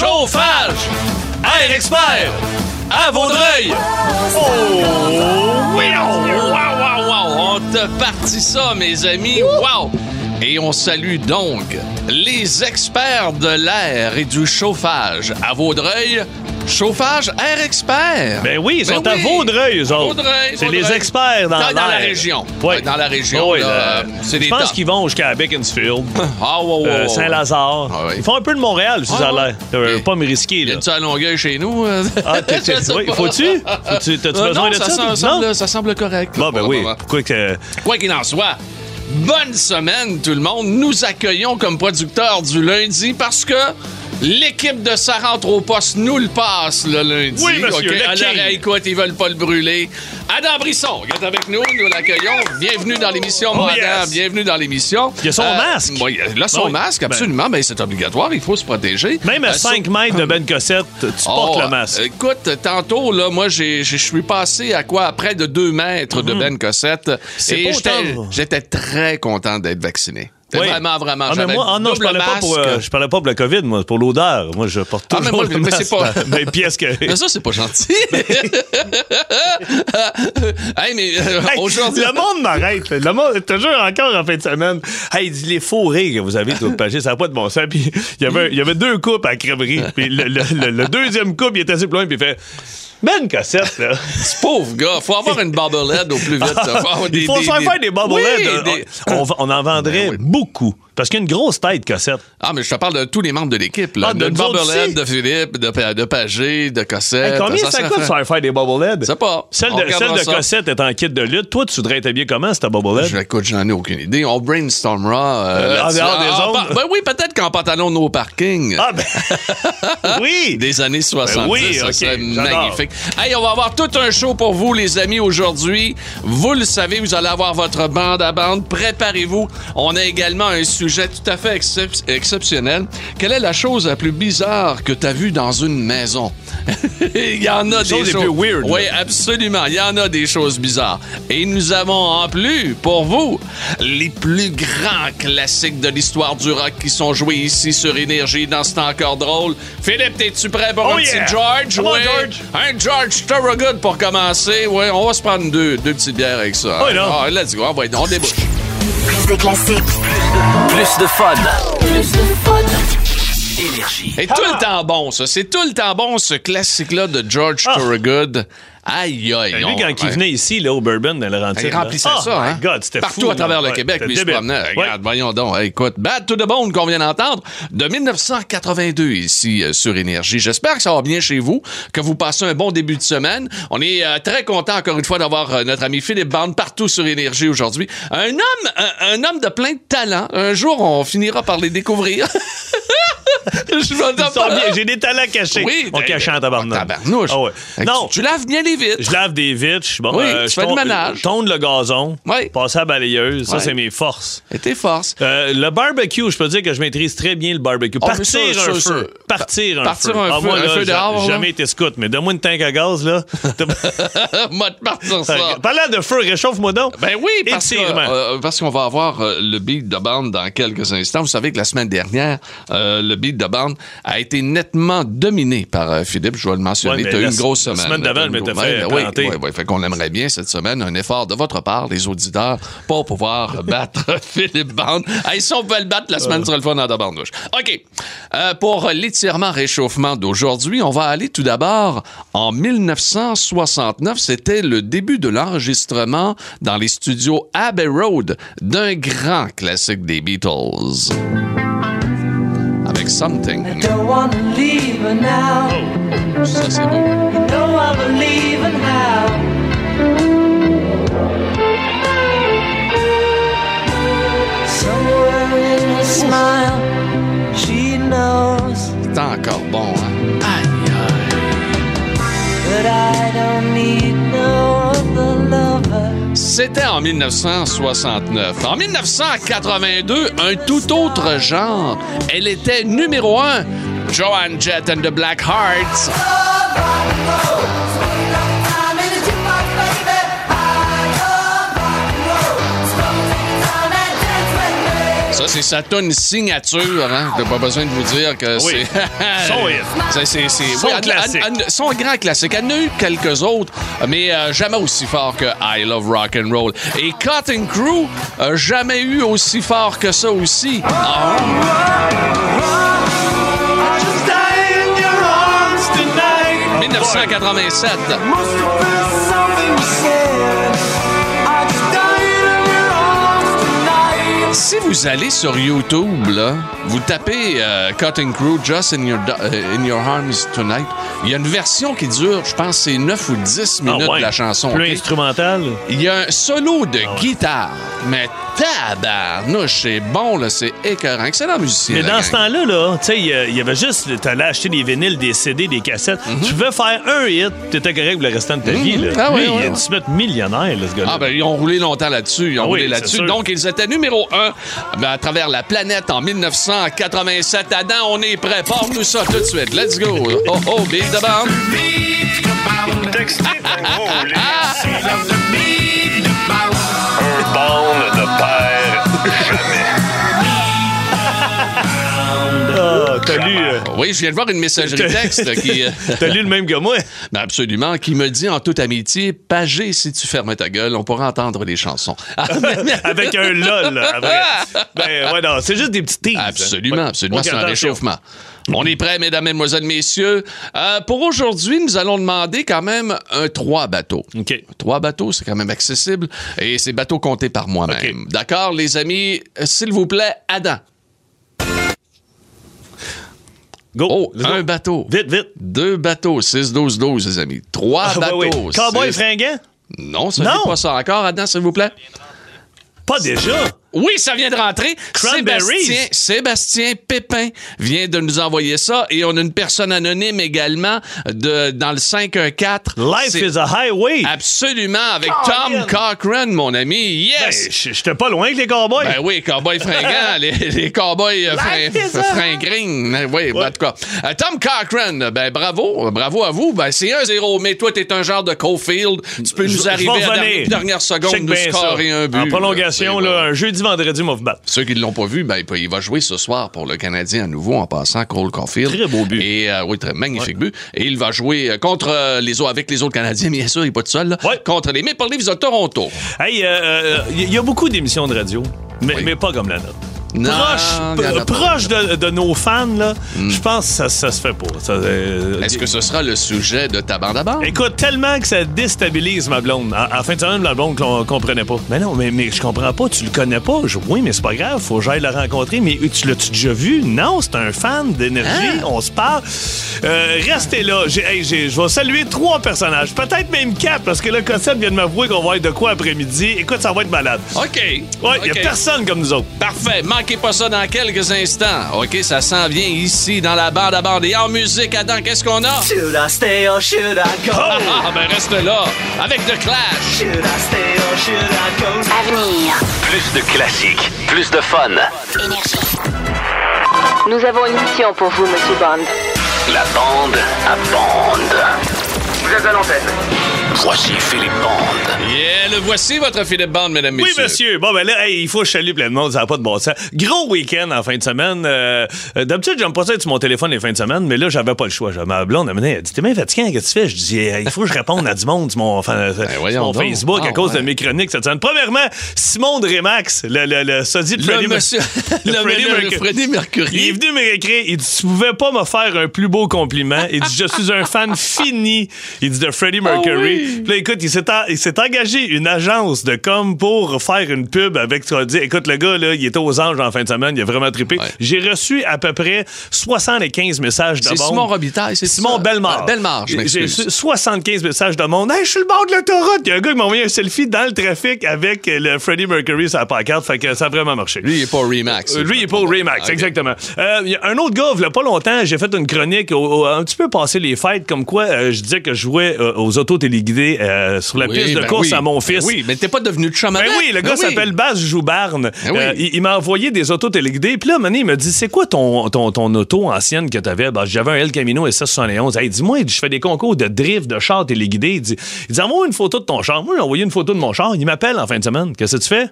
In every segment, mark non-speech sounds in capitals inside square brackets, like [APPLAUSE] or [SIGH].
Chauffage! Air Expert! À Vaudreuil! Oh! Oui! oh, Wow, wow, wow! On te partit ça, mes amis! Wow! Et on salue donc les experts de l'air et du chauffage à Vaudreuil. Chauffage Air Expert. Ben oui, ils sont Ben à oui. Vaudreuil, eux autres. Vaudreuil, C'est Vaudreuil. les experts dans, Dans- dans la région. Oui. Dans la région, Oui, là, là, euh, c'est Je des pense qu'ils vont jusqu'à Beaconsfield, [LAUGHS] Ah, euh. Saint-Lazare. Ah oui. Ils font un peu de Montréal, si ça a l'air. Euh, Pas me risquer, Y là. a-tu à Longueuil chez nous? [LAUGHS] Ah, t'es- oui, faut-tu? Faut-tu? T'as-tu Euh, besoin non, de ça, ça? ça Non? semble, ça semble correct. Bon, ben oui. Pourquoi que... Quoi qu'il en soit, bonne semaine tout le monde. Nous accueillons comme producteurs du lundi parce que l'équipe de Ça rentre au poste nous le passe le lundi. Oui, monsieur, OK? le À king. l'oreille, écoute, ils veulent pas le brûler. Adam Brisson est avec nous, nous l'accueillons. Bienvenue dans l'émission, Oh, mon Adam. yes. Bienvenue dans l'émission. Il y a son masque. Oui, il a son Oui. masque, Ben. absolument. Ben, c'est obligatoire, il faut se protéger. Même à Euh, 5 mètres de Ben Cossette, tu portes Oh, le masque. Écoute, tantôt, là, moi, je suis passé à quoi? À près de 2 mètres de Ben Cossette. Mhm. Et j'étais autant. j'étais très content d'être vacciné. Oui. Vraiment, vraiment. Ah, mais moi, ah non, je parlais, pas pour, euh, je parlais pas pour le COVID, moi, pour l'odeur. Moi, je porte Ah, toujours mais moi, le mais masque pas- mes pièces que... Mais ça, c'est pas gentil. [LAUGHS] [LAUGHS] hey, mais euh, Hey, aujourd'hui. Le monde m'arrête. Le monde, toujours encore en fin de semaine. Hey, il dit les fourrés que vous avez tout pagé, ça n'a pas de bon sens. Puis il y avait, il y avait deux coupes à la crèmerie. Puis le, le- le- le deuxième couple, il était assez loin, puis il fait. Ben Cossette, là. [LAUGHS] Ce pauvre gars, faut avoir une bobblehead au plus vite. Faut des- il faut des- faire des- faire des bobbleheads. Oui, des- On, on en vendrait Ben oui. beaucoup. Parce qu'il y a une grosse tête, Cossette. Ah, mais je te parle de tous les membres de l'équipe. là. Ah, de de autres aussi? de Philippe, de, de Pagé, de Cossette. Hey, combien ça, serait coûte faire faire des bobbleheads? Je sais pas. Celle de, regardera celle de ça. Cossette est en kit de lutte. Toi, tu voudrais être habillé comment, cette bobblehead? Je, écoute, j'en ai aucune idée. On brainstormera. euh, Euh, en dehors des Ah, ondes. pa- ben oui, peut-être qu'en pantalon no parking. Ah, ben. [LAUGHS] oui! Des années 70, Ben oui, ça serait magnifique. Hey, on va avoir tout un show pour vous, les amis, aujourd'hui. Vous le savez, vous allez avoir votre bande à bande. Préparez-vous. On a également un sujet tout à fait excep- exceptionnel. Quelle est la chose la plus bizarre que tu as vue dans une maison? [LAUGHS] Il y en a des choses plus weird, Oui, là. absolument. Il y en a des choses bizarres. Et nous avons en plus, pour vous, les plus grands classiques de l'histoire du rock qui sont joués ici sur Énergie dans ce temps encore drôle. Philippe, t'es-tu prêt pour Oh un yeah! petit George? Oui. George. Un George Thorogood pour commencer. Oui, on va se prendre deux, deux petites bières avec ça. Non. Ah, let's go. On, va, on débouche. Plus de classiques, Plus de fun. plus de fun. Énergie. Et tout le temps bon, ça. C'est tout le temps bon, ce classique-là de George Ah. Thorogood. Aïe, aïe, Ben, lui, on- quand il venait ici, là, au Bourbon, dans le rentier. Il remplissait là. ça, oh hein? my God, c'était Partout fou, à travers le Québec, lui, il se promenait. Ouais. Regarde, voyons donc. Hey, écoute, Bad to the Bone qu'on vient d'entendre de 1982 ici euh, sur Énergie. J'espère que ça va bien chez vous, que vous passez un bon début de semaine. On est euh, très content encore une fois d'avoir euh, notre ami Philippe Bande partout sur Énergie aujourd'hui. Un homme, un, un homme de plein de talent. Un jour, on finira par les découvrir. [LAUGHS] Je m'en. J'ai des talents cachés. Oui, on ben, cache en tabarnak. Tabarnouche. Ah ouais. Non, Tu, tu laves bien les vitres. je lave des vitres. Bon, Oui, euh, tu je fais le ton- ménage. Tonde le gazon. Oui. Passer à la balayeuse. Ça, c'est mes forces. Et tes forces. Euh, le barbecue, je peux dire que je maîtrise très bien le barbecue. Oh, mais Partir un feu. Partir un Partir feu. un Ah, feu, moi, un là, feu dehors, jamais été scout, mais donne-moi une tank à gaz, là. [LAUGHS] Moi, de partir ça. Parlant de feu, réchauffe-moi donc. Ben oui, parce euh, parce qu'on va avoir euh, le beat de bande dans quelques instants. Vous savez que la semaine dernière, euh, le beat de bande a été nettement dominé par euh, Philippe. Je dois le mentionner. Ouais, tu as eu la une grosse la semaine. semaine d'avant, m'étais grosse- fait oui, oui, oui. Fait qu'on aimerait bien cette semaine un effort de votre part, les auditeurs, pour pouvoir [LAUGHS] battre [LAUGHS] Philippe Bande. Hey, si on peut le battre, la semaine sera le fun dans ta barnouche. OK. Euh, pour l'étirement réchauffement d'aujourd'hui, on va aller tout d'abord en 1969. C'était le début de l'enregistrement dans les studios Abbey Road d'un grand classique des Beatles. something. I don't want to leave her now. Oh, obsessive. You know I believe. C'était en 1969. En 1982, un tout autre genre. Elle était numéro un. Joan Jett and the Black Hearts. C'est sa tonne signature, hein. T'as pas besoin de vous dire que Oui. c'est. [LAUGHS] C'est- c'est- Son oui, classique. son grand classique. Elle en a eu quelques autres, mais euh, jamais aussi fort que I Love Rock and Roll. Et Cotton Crew, euh, jamais eu aussi fort que ça aussi. Ah, 1987. Si vous allez sur YouTube, là, vous tapez euh, Cutting Crew Just in your, euh, in your Arms Tonight, il y a une version qui dure, je pense, c'est 9 ou 10 minutes Ah ouais. de la chanson. Plus ok? instrumental. Il y a un solo de Ah guitare, mais tabarnouche, c'est bon, là, c'est écœurant. Excellent musicien. Mais la dans gang. ce temps-là, là, tu sais, il y avait juste, t'allais acheter des vinyles, des CD, des cassettes. Tu pouvais faire un hit, t'étais correct pour le restant de ta vie, là. Mhm. Ah ouais, Lui, ouais, il a ouais. dû se mettre millionnaire, là, ce gars-là. Ah, ben, ils ont roulé longtemps là-dessus. Ils ont Ah oui, roulé là-dessus. Donc, ils étaient numéro un ben, à travers la planète en 1987. Adam, on est prêt. Porte-nous ça tout de suite. Let's go. Oh, oh, Big the Bomb. Ah, t'as lu, euh, Oui, je viens de voir une messagerie texte qui. euh, [LAUGHS] t'as lu le même que moi. [LAUGHS] ben absolument, qui me dit en toute amitié, Pagé, si tu fermes ta gueule, on pourra entendre les chansons. [LAUGHS] Ah, Avec un lol, après. Ben, ouais, non, c'est juste des petits teas. hein. Absolument, absolument. C'est un réchauffement. On est prêts, mesdames, mesdemoiselles, messieurs. Euh, pour aujourd'hui, nous allons demander quand même un trois bateaux. OK. Trois bateaux, c'est quand même accessible. Et c'est bateaux comptés par moi-même. D'accord, les amis? S'il vous plaît, Adam. Go. Oh, let's go. un bateau. Vite, vite. Deux bateaux, 6-12-12, les amis. Trois Ah, bateaux. ouais, ouais. Cowboy fringant? Non, ça Non. n'est pas ça encore, Adam, s'il vous plaît. Pas déjà. Oui, ça vient de rentrer. Sébastien, Sébastien Pépin vient de nous envoyer ça. Et on a une personne anonyme également de, dans le 514. Life C'est is a highway. Absolument, avec. Tom Cochran, mon ami. Ben, Yes! j- J'étais pas loin avec les cowboys. Ben oui, cowboy fringant, [LAUGHS] les, les cowboys euh, Life frin- is a- fringrings. Ben Oui, ben, en tout cas. Euh, Tom Cochran, ben bravo, bravo à vous. Ben c'est 1-0, mais toi, t'es un genre de Cofield. Tu peux nous arriver à la dernière, dernière seconde, Check nous scorer ça. un but. En prolongation, là, un jeudi, vendredi, moi, vous battre. Ceux qui ne l'ont pas vu, ben, il va jouer ce soir pour le Canadien à nouveau en passant Cole Caulfield. Très beau but. Et euh, oui, très magnifique but. Et il va jouer euh, contre euh, les autres, avec les autres Canadiens, [LAUGHS] bien sûr, il n'est pas tout seul. là. Ouais. Contre les Maple Leafs de Toronto. Hey, il y, a beaucoup d'émissions de radio, mais, Oui. mais pas comme la nôtre. Non, proche proche de, de nos fans, là, je pense que ça, ça se fait pas. Euh, Est-ce que ce sera le sujet de ta bande à bande? Écoute, tellement que ça déstabilise ma blonde. En, en fin de semaine, la blonde qu'on comprenait pas. Mais non, mais, mais je comprends pas. Tu le connais pas. Je- oui, mais c'est pas grave. Faut que j'aille le rencontrer. Mais tu l'as-tu déjà vu? Non, c'est un fan d'énergie. On se parle. Euh, restez là. Hey, je vais saluer trois personnages. Peut-être même quatre, parce que le Cossette vient de m'avouer qu'on va être de quoi après-midi. Écoute, ça va être malade. OK. Ouais, il y OK. a personne comme nous autres. Parfait. Manquez pas ça dans quelques instants. OK, ça s'en vient ici dans la bande à bande. Et en musique, Adam, qu'est-ce qu'on a? Should I stay or should I go? Ah, ben reste là. Avec The Clash. Should I stay or should I go? Avenir. Plus de classiques, plus de fun. Énergie. Nous avons une mission pour vous, Monsieur Bond. La bande à bande. Vous êtes à l'antenne. Voici Philippe Bande. Yeah, le voici, votre Philippe Bande, mesdames, Oui, messieurs. monsieur. Bon, ben là, hey, il faut que je salue plein de monde, ça n'a pas de bon sens. Gros week-end en fin de semaine. Euh, euh, D'habitude, j'aime pas ça être sur mon téléphone les fins de semaine, mais là, j'avais pas le choix. Ma blonde, elle m'a dit, elle dit, t'es bien fatiguant, qu'est-ce que tu fais? Je dis, Hey, il faut que je réponde à du monde sur mon, enfin, Ben, mon. Facebook à Ah, cause de mes chroniques cette semaine. Premièrement, Simon de Remax, le, le, le sosie de Le Freddie monsieur, [LAUGHS] le le, Freddie le- le Mercury. Freddie Mercury. Il est venu m'écrire, il dit Tu pouvais pas me faire un plus beau compliment. Il dit Je suis un fan fini. Il dit de Freddie Mercury. oui. Puis là, écoute, il s'est, en- il s'est engagé une agence de com pour faire une pub avec qu'on dit. Écoute, le gars, là, il était aux anges en fin de semaine, il a vraiment trippé. Ouais. J'ai reçu à peu près 75 messages de C'est monde. Simon Robitaille, c'est Simon ça? Bellemare. Ah, Bellemare, je J'ai reçu 75 messages de monde. Hey, je suis le bord de l'autoroute. Il y a un gars qui m'a envoyé un selfie dans le trafic avec le Freddie Mercury sur la pancarte. Fait que ça a vraiment marché. Lui, il n'est pas Remax. Euh, Lui, il est pas au Remax, Ok. exactement. Euh, un autre gars, il y a pas longtemps, j'ai fait une chronique au- au- un petit peu passé les fêtes, comme quoi euh, je disais que je jouais euh, aux autos téléguidés euh, sur la Oui, piste de ben course oui. à mon Ben fils. oui, mais t'es pas devenu de chum Ben oui, le gars Ben oui. s'appelle Baz Joubarne. Euh, il il m'a envoyé des autos téléguidées. Puis là, donné, il m'a dit C'est quoi ton, ton, ton auto ancienne que t'avais? Ben, J'avais un El Camino SS71. Hey, dis-moi, je fais des concours de drift de char téléguidé. Il dit, il dit Envoie une photo de ton char. Moi, j'ai envoyé une photo de mon char. Il m'appelle en fin de semaine. Qu'est-ce que tu fais?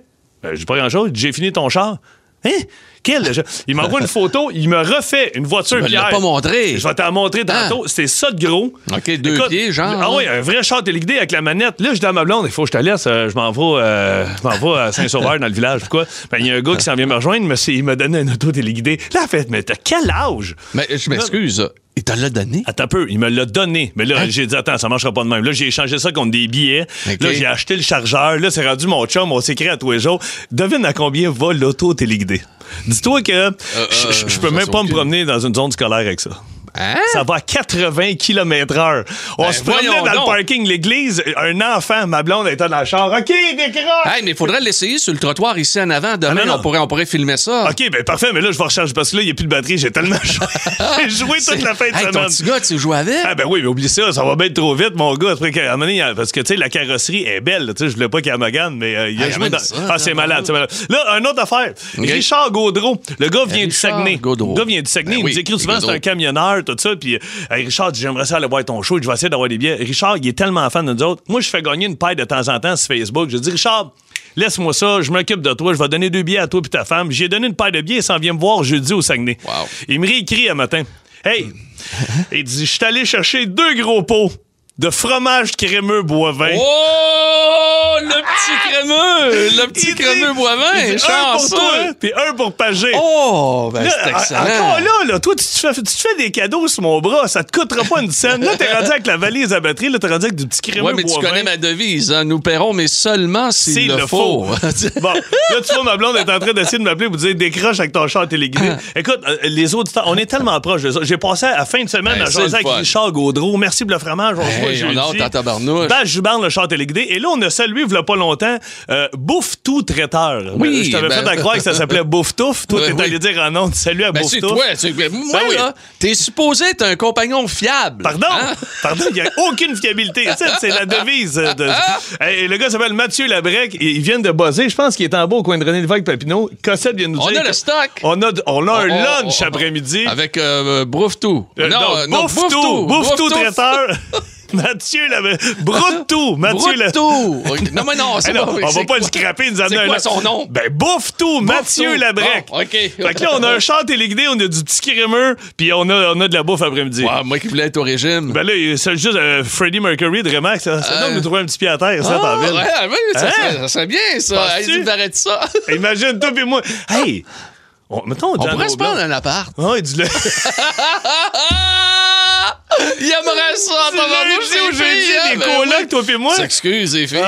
Je dis pas grand-chose. J'ai fini ton char. Hein? Je- Il m'envoie une photo, il me refait une voiture Tu me pas montré. Je vais t'en montrer tantôt. C'était ça de gros. OK, deux pieds, genre, Ah oui, un vrai char téléguidé avec la manette. Là, je dis à ma blonde, il faut que je te laisse. euh, je m'en vais, euh, je m'en vais à Saint-Sauveur, dans le village. Pourquoi? Ben, il y a un gars qui s'en vient me rejoindre, mais c'est- il m'a donné un auto téléguidé. Là, elle fait, mais t'as quel âge? Mais je m'excuse. Il te l'a donné? Attends un peu, il me l'a donné. Mais là, j'ai dit, attends, ça marchera pas de même. Là, j'ai échangé ça contre des billets. Là, j'ai acheté le chargeur. Là, c'est rendu mon chum. On s'écrit à tous les jours. Devine à combien va l'auto téléguidé? Dis-toi que je- je je peux même pas me promener dans une zone scolaire avec ça. Hein? Ça va à 80 km heure. On Ben, se promenait dans donc. le parking de l'église. Un enfant, ma blonde, était dans le char. OK, décroche! Hey, mais il faudrait l'essayer sur le trottoir ici en avant. Demain, Ah, non, non. On, pourrait, on pourrait filmer ça. OK, ben parfait, mais là, je vais recharger parce que là, il n'y a plus de batterie. J'ai tellement joué. [LAUGHS] J'ai joué toute la fin de Hey, ton semaine. petit gars, tu joues avec? Ah ben oui, mais oublie ça, ça va bien trop vite, mon gars. Après, qu'à un moment donné, parce que tu sais, la carrosserie est belle. Tu sais, je voulais pas qu'il y ait Magane, mais euh, il a Hey, joué dans... ça, Ah, c'est malade, c'est malade. Là, une autre affaire. Richard Gaudreau, le gars vient du Richard Saguenay. Gaudreau. Le gars vient du Saguenay. Ben il oui, nous écrit souvent, c'est un camionneur, tout ça. Puis, euh, hey, Richard, dit, j'aimerais ça aller voir ton show. Je vais essayer d'avoir des billets. Richard, il est tellement fan de nous autres. Moi, je fais gagner une paille de temps en temps sur Facebook. Je dis, Richard, laisse-moi ça, je m'occupe de toi, je vais donner deux billets à toi et ta femme. J'ai donné une paille de billets, il s'en vient me voir jeudi au Saguenay. Wow. Il me réécrit un matin. Hey, [LAUGHS] il dit, je suis allé chercher deux gros pots de fromage crémeux boivin. Oh, petit crémeux! Le petit crémeux boivin! un pour toi, puis un pour Pagé. Oh, ben c'est excellent. Encore là, là, toi, tu te, fais, tu te fais des cadeaux sur mon bras, ça te coûtera pas une scène. Là, t'es rendu avec la valise à batterie, là, t'es rendu avec du petit crémeux Ouais, mais tu connais ma devise. hein. Nous paierons, mais seulement s'il le, faut. [LAUGHS] bon, là, tu vois, ma blonde est en train d'essayer de m'appeler pour dire décroche avec ton char téléguidé. Écoute, euh, les auditeurs, on est tellement proches de ça. J'ai passé à la fin de semaine Ben, à jaser avec fun. Richard Gaudreau. Merci pour le fromage. On se voit Hey, on a jeudi. hâte en tabarnouche. Ben, je le char téléguidé. Et là, on a salué, il pas longtemps, euh, Bouffe Tout Traiteur. Oui, Je t'avais ben- fait à croire que ça s'appelait [LAUGHS] Bouffe Touffe. Toi, Ben t'es oui. allé dire en nom, salut à Ben, Bouffe c'est Touffe. toi. ben, moi, Ben oui. là, t'es supposé être un compagnon fiable. Pardon? Hein? [LAUGHS] Pardon, il n'y a aucune fiabilité. C'est la devise. De... [LAUGHS] Hey, le gars s'appelle Mathieu Labrec. et Ils viennent de buzzer. Je pense qu'il est en bas au coin de René Lévesque Papineau. Cossette vient nous On dire. a le stock. On a, on a un On- on- lunch on- après-midi. Avec euh, Brouffe tout. Euh, non, euh, bouffe, tout. Bouffe tout traiteur. [LAUGHS] Mathieu Labrec. Broute tout. Mathieu tout. Ok. Non, mais non, c'est Hey, [LAUGHS] non, pas- on va pas le scraper, il nous C'est un quoi son nom? Ben, bouffe tout, Mathieu. Labrec. Bon, OK. [LAUGHS] Fait que là, on a un char téléguidé, on a du petit crémeux, puis on a, on a de la bouffe après-midi. Moi qui voulais être au régime. Ben là, c'est juste euh, Freddie Mercury de Remax. Ça, ça donne Euh. nous trouver un petit pied à terre, ça, Ah, ouais, ouais, ça, Hein? serait, ça serait bien, ça. Arrête ça. Imagine, toi et moi. Hey! On, mettons, On pourrait se prendre un appart. Ouais, dis-le. Ah! Il aimerait ça, vendu dit au jeudi, des colocs, toi et moi. S'excuse, les filles.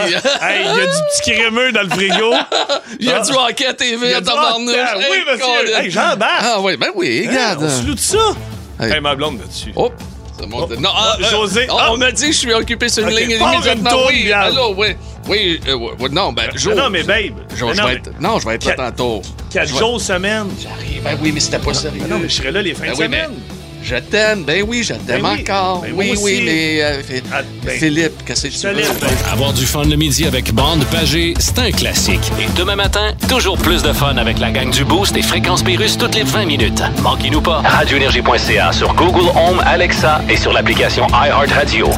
Hey, il y a du petit crémeux dans le frigo. [LAUGHS] Il y a du hockey TV, Il y a à du- tabarnouche. Ah, oui, Hey, monsieur. J'embarque. Ah oui, ben oui, regarde. On se loue de ça. Hey. Hey, ma blonde là-dessus. Hop. ça monte. non, ah, Ah, José, oh, ah. On m'a dit que je suis occupé sur une ligne immédiatement. Oui, allô, oui. Oui, euh, non, ben, Jo. Non, mais babe. Jo, Mais je non, je vais être là tantôt. Quatre jours semaine? J'arrive. Ben oui, mais c'était pas sérieux. Non, mais je serai là les fins Ben de oui, mais semaine. Je t'aime. Ben oui, je t'aime Ben oui. encore. Ben oui, aussi. oui, mais euh, Ah, ben, Philippe, qu'est-ce que tu veux? Avoir du fun le midi avec Bande Pagé, c'est un classique. Et demain matin, toujours plus de fun avec la gang du Boost et Fréquence Pérus toutes les 20 minutes. Manquez-nous pas. Radioénergie.ca sur Google Home, Alexa et sur l'application iHeartRadio.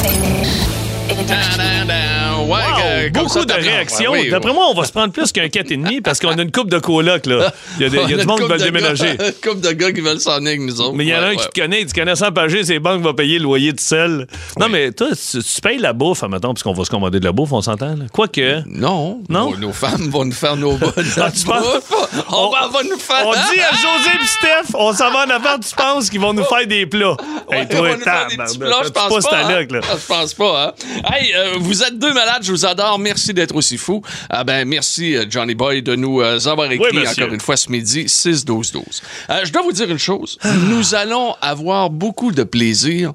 Ouais, Wow, euh, beaucoup ça, de réactions. Ouais, oui, D'après ouais. moi, on va se prendre plus qu'un 4,5 parce qu'on a une coupe de coloc, là. Il y a, des- y a du monde qui de déménager. gars- Une couple de gars qui veulent s'en aller nous autres. Mais il y en a un qui te connaît, tu connais sans pager, ses banques vont payer le loyer tout seul. Non, mais toi, tu, tu payes la bouffe, admettons, puisqu'on va se commander de la bouffe, on s'entend. là. Quoique. Non. Non? Nos, nos femmes vont nous faire nos bonnes. Ah, tu penses? On, On- va, nous faire. On dit à José et Steph, on s'en va en appart, tu penses qu'ils vont nous faire des plats. Hey, toi, je pense pas hein? Je pense pas, hein? Hey, euh, vous êtes deux malades, je vous adore. Merci d'être aussi fous. Ah ben, merci, euh, Johnny Boy, de nous euh, avoir écrit Oui, encore une fois ce midi, 6-12-12. Euh, je dois vous dire une chose. Nous allons avoir beaucoup de plaisir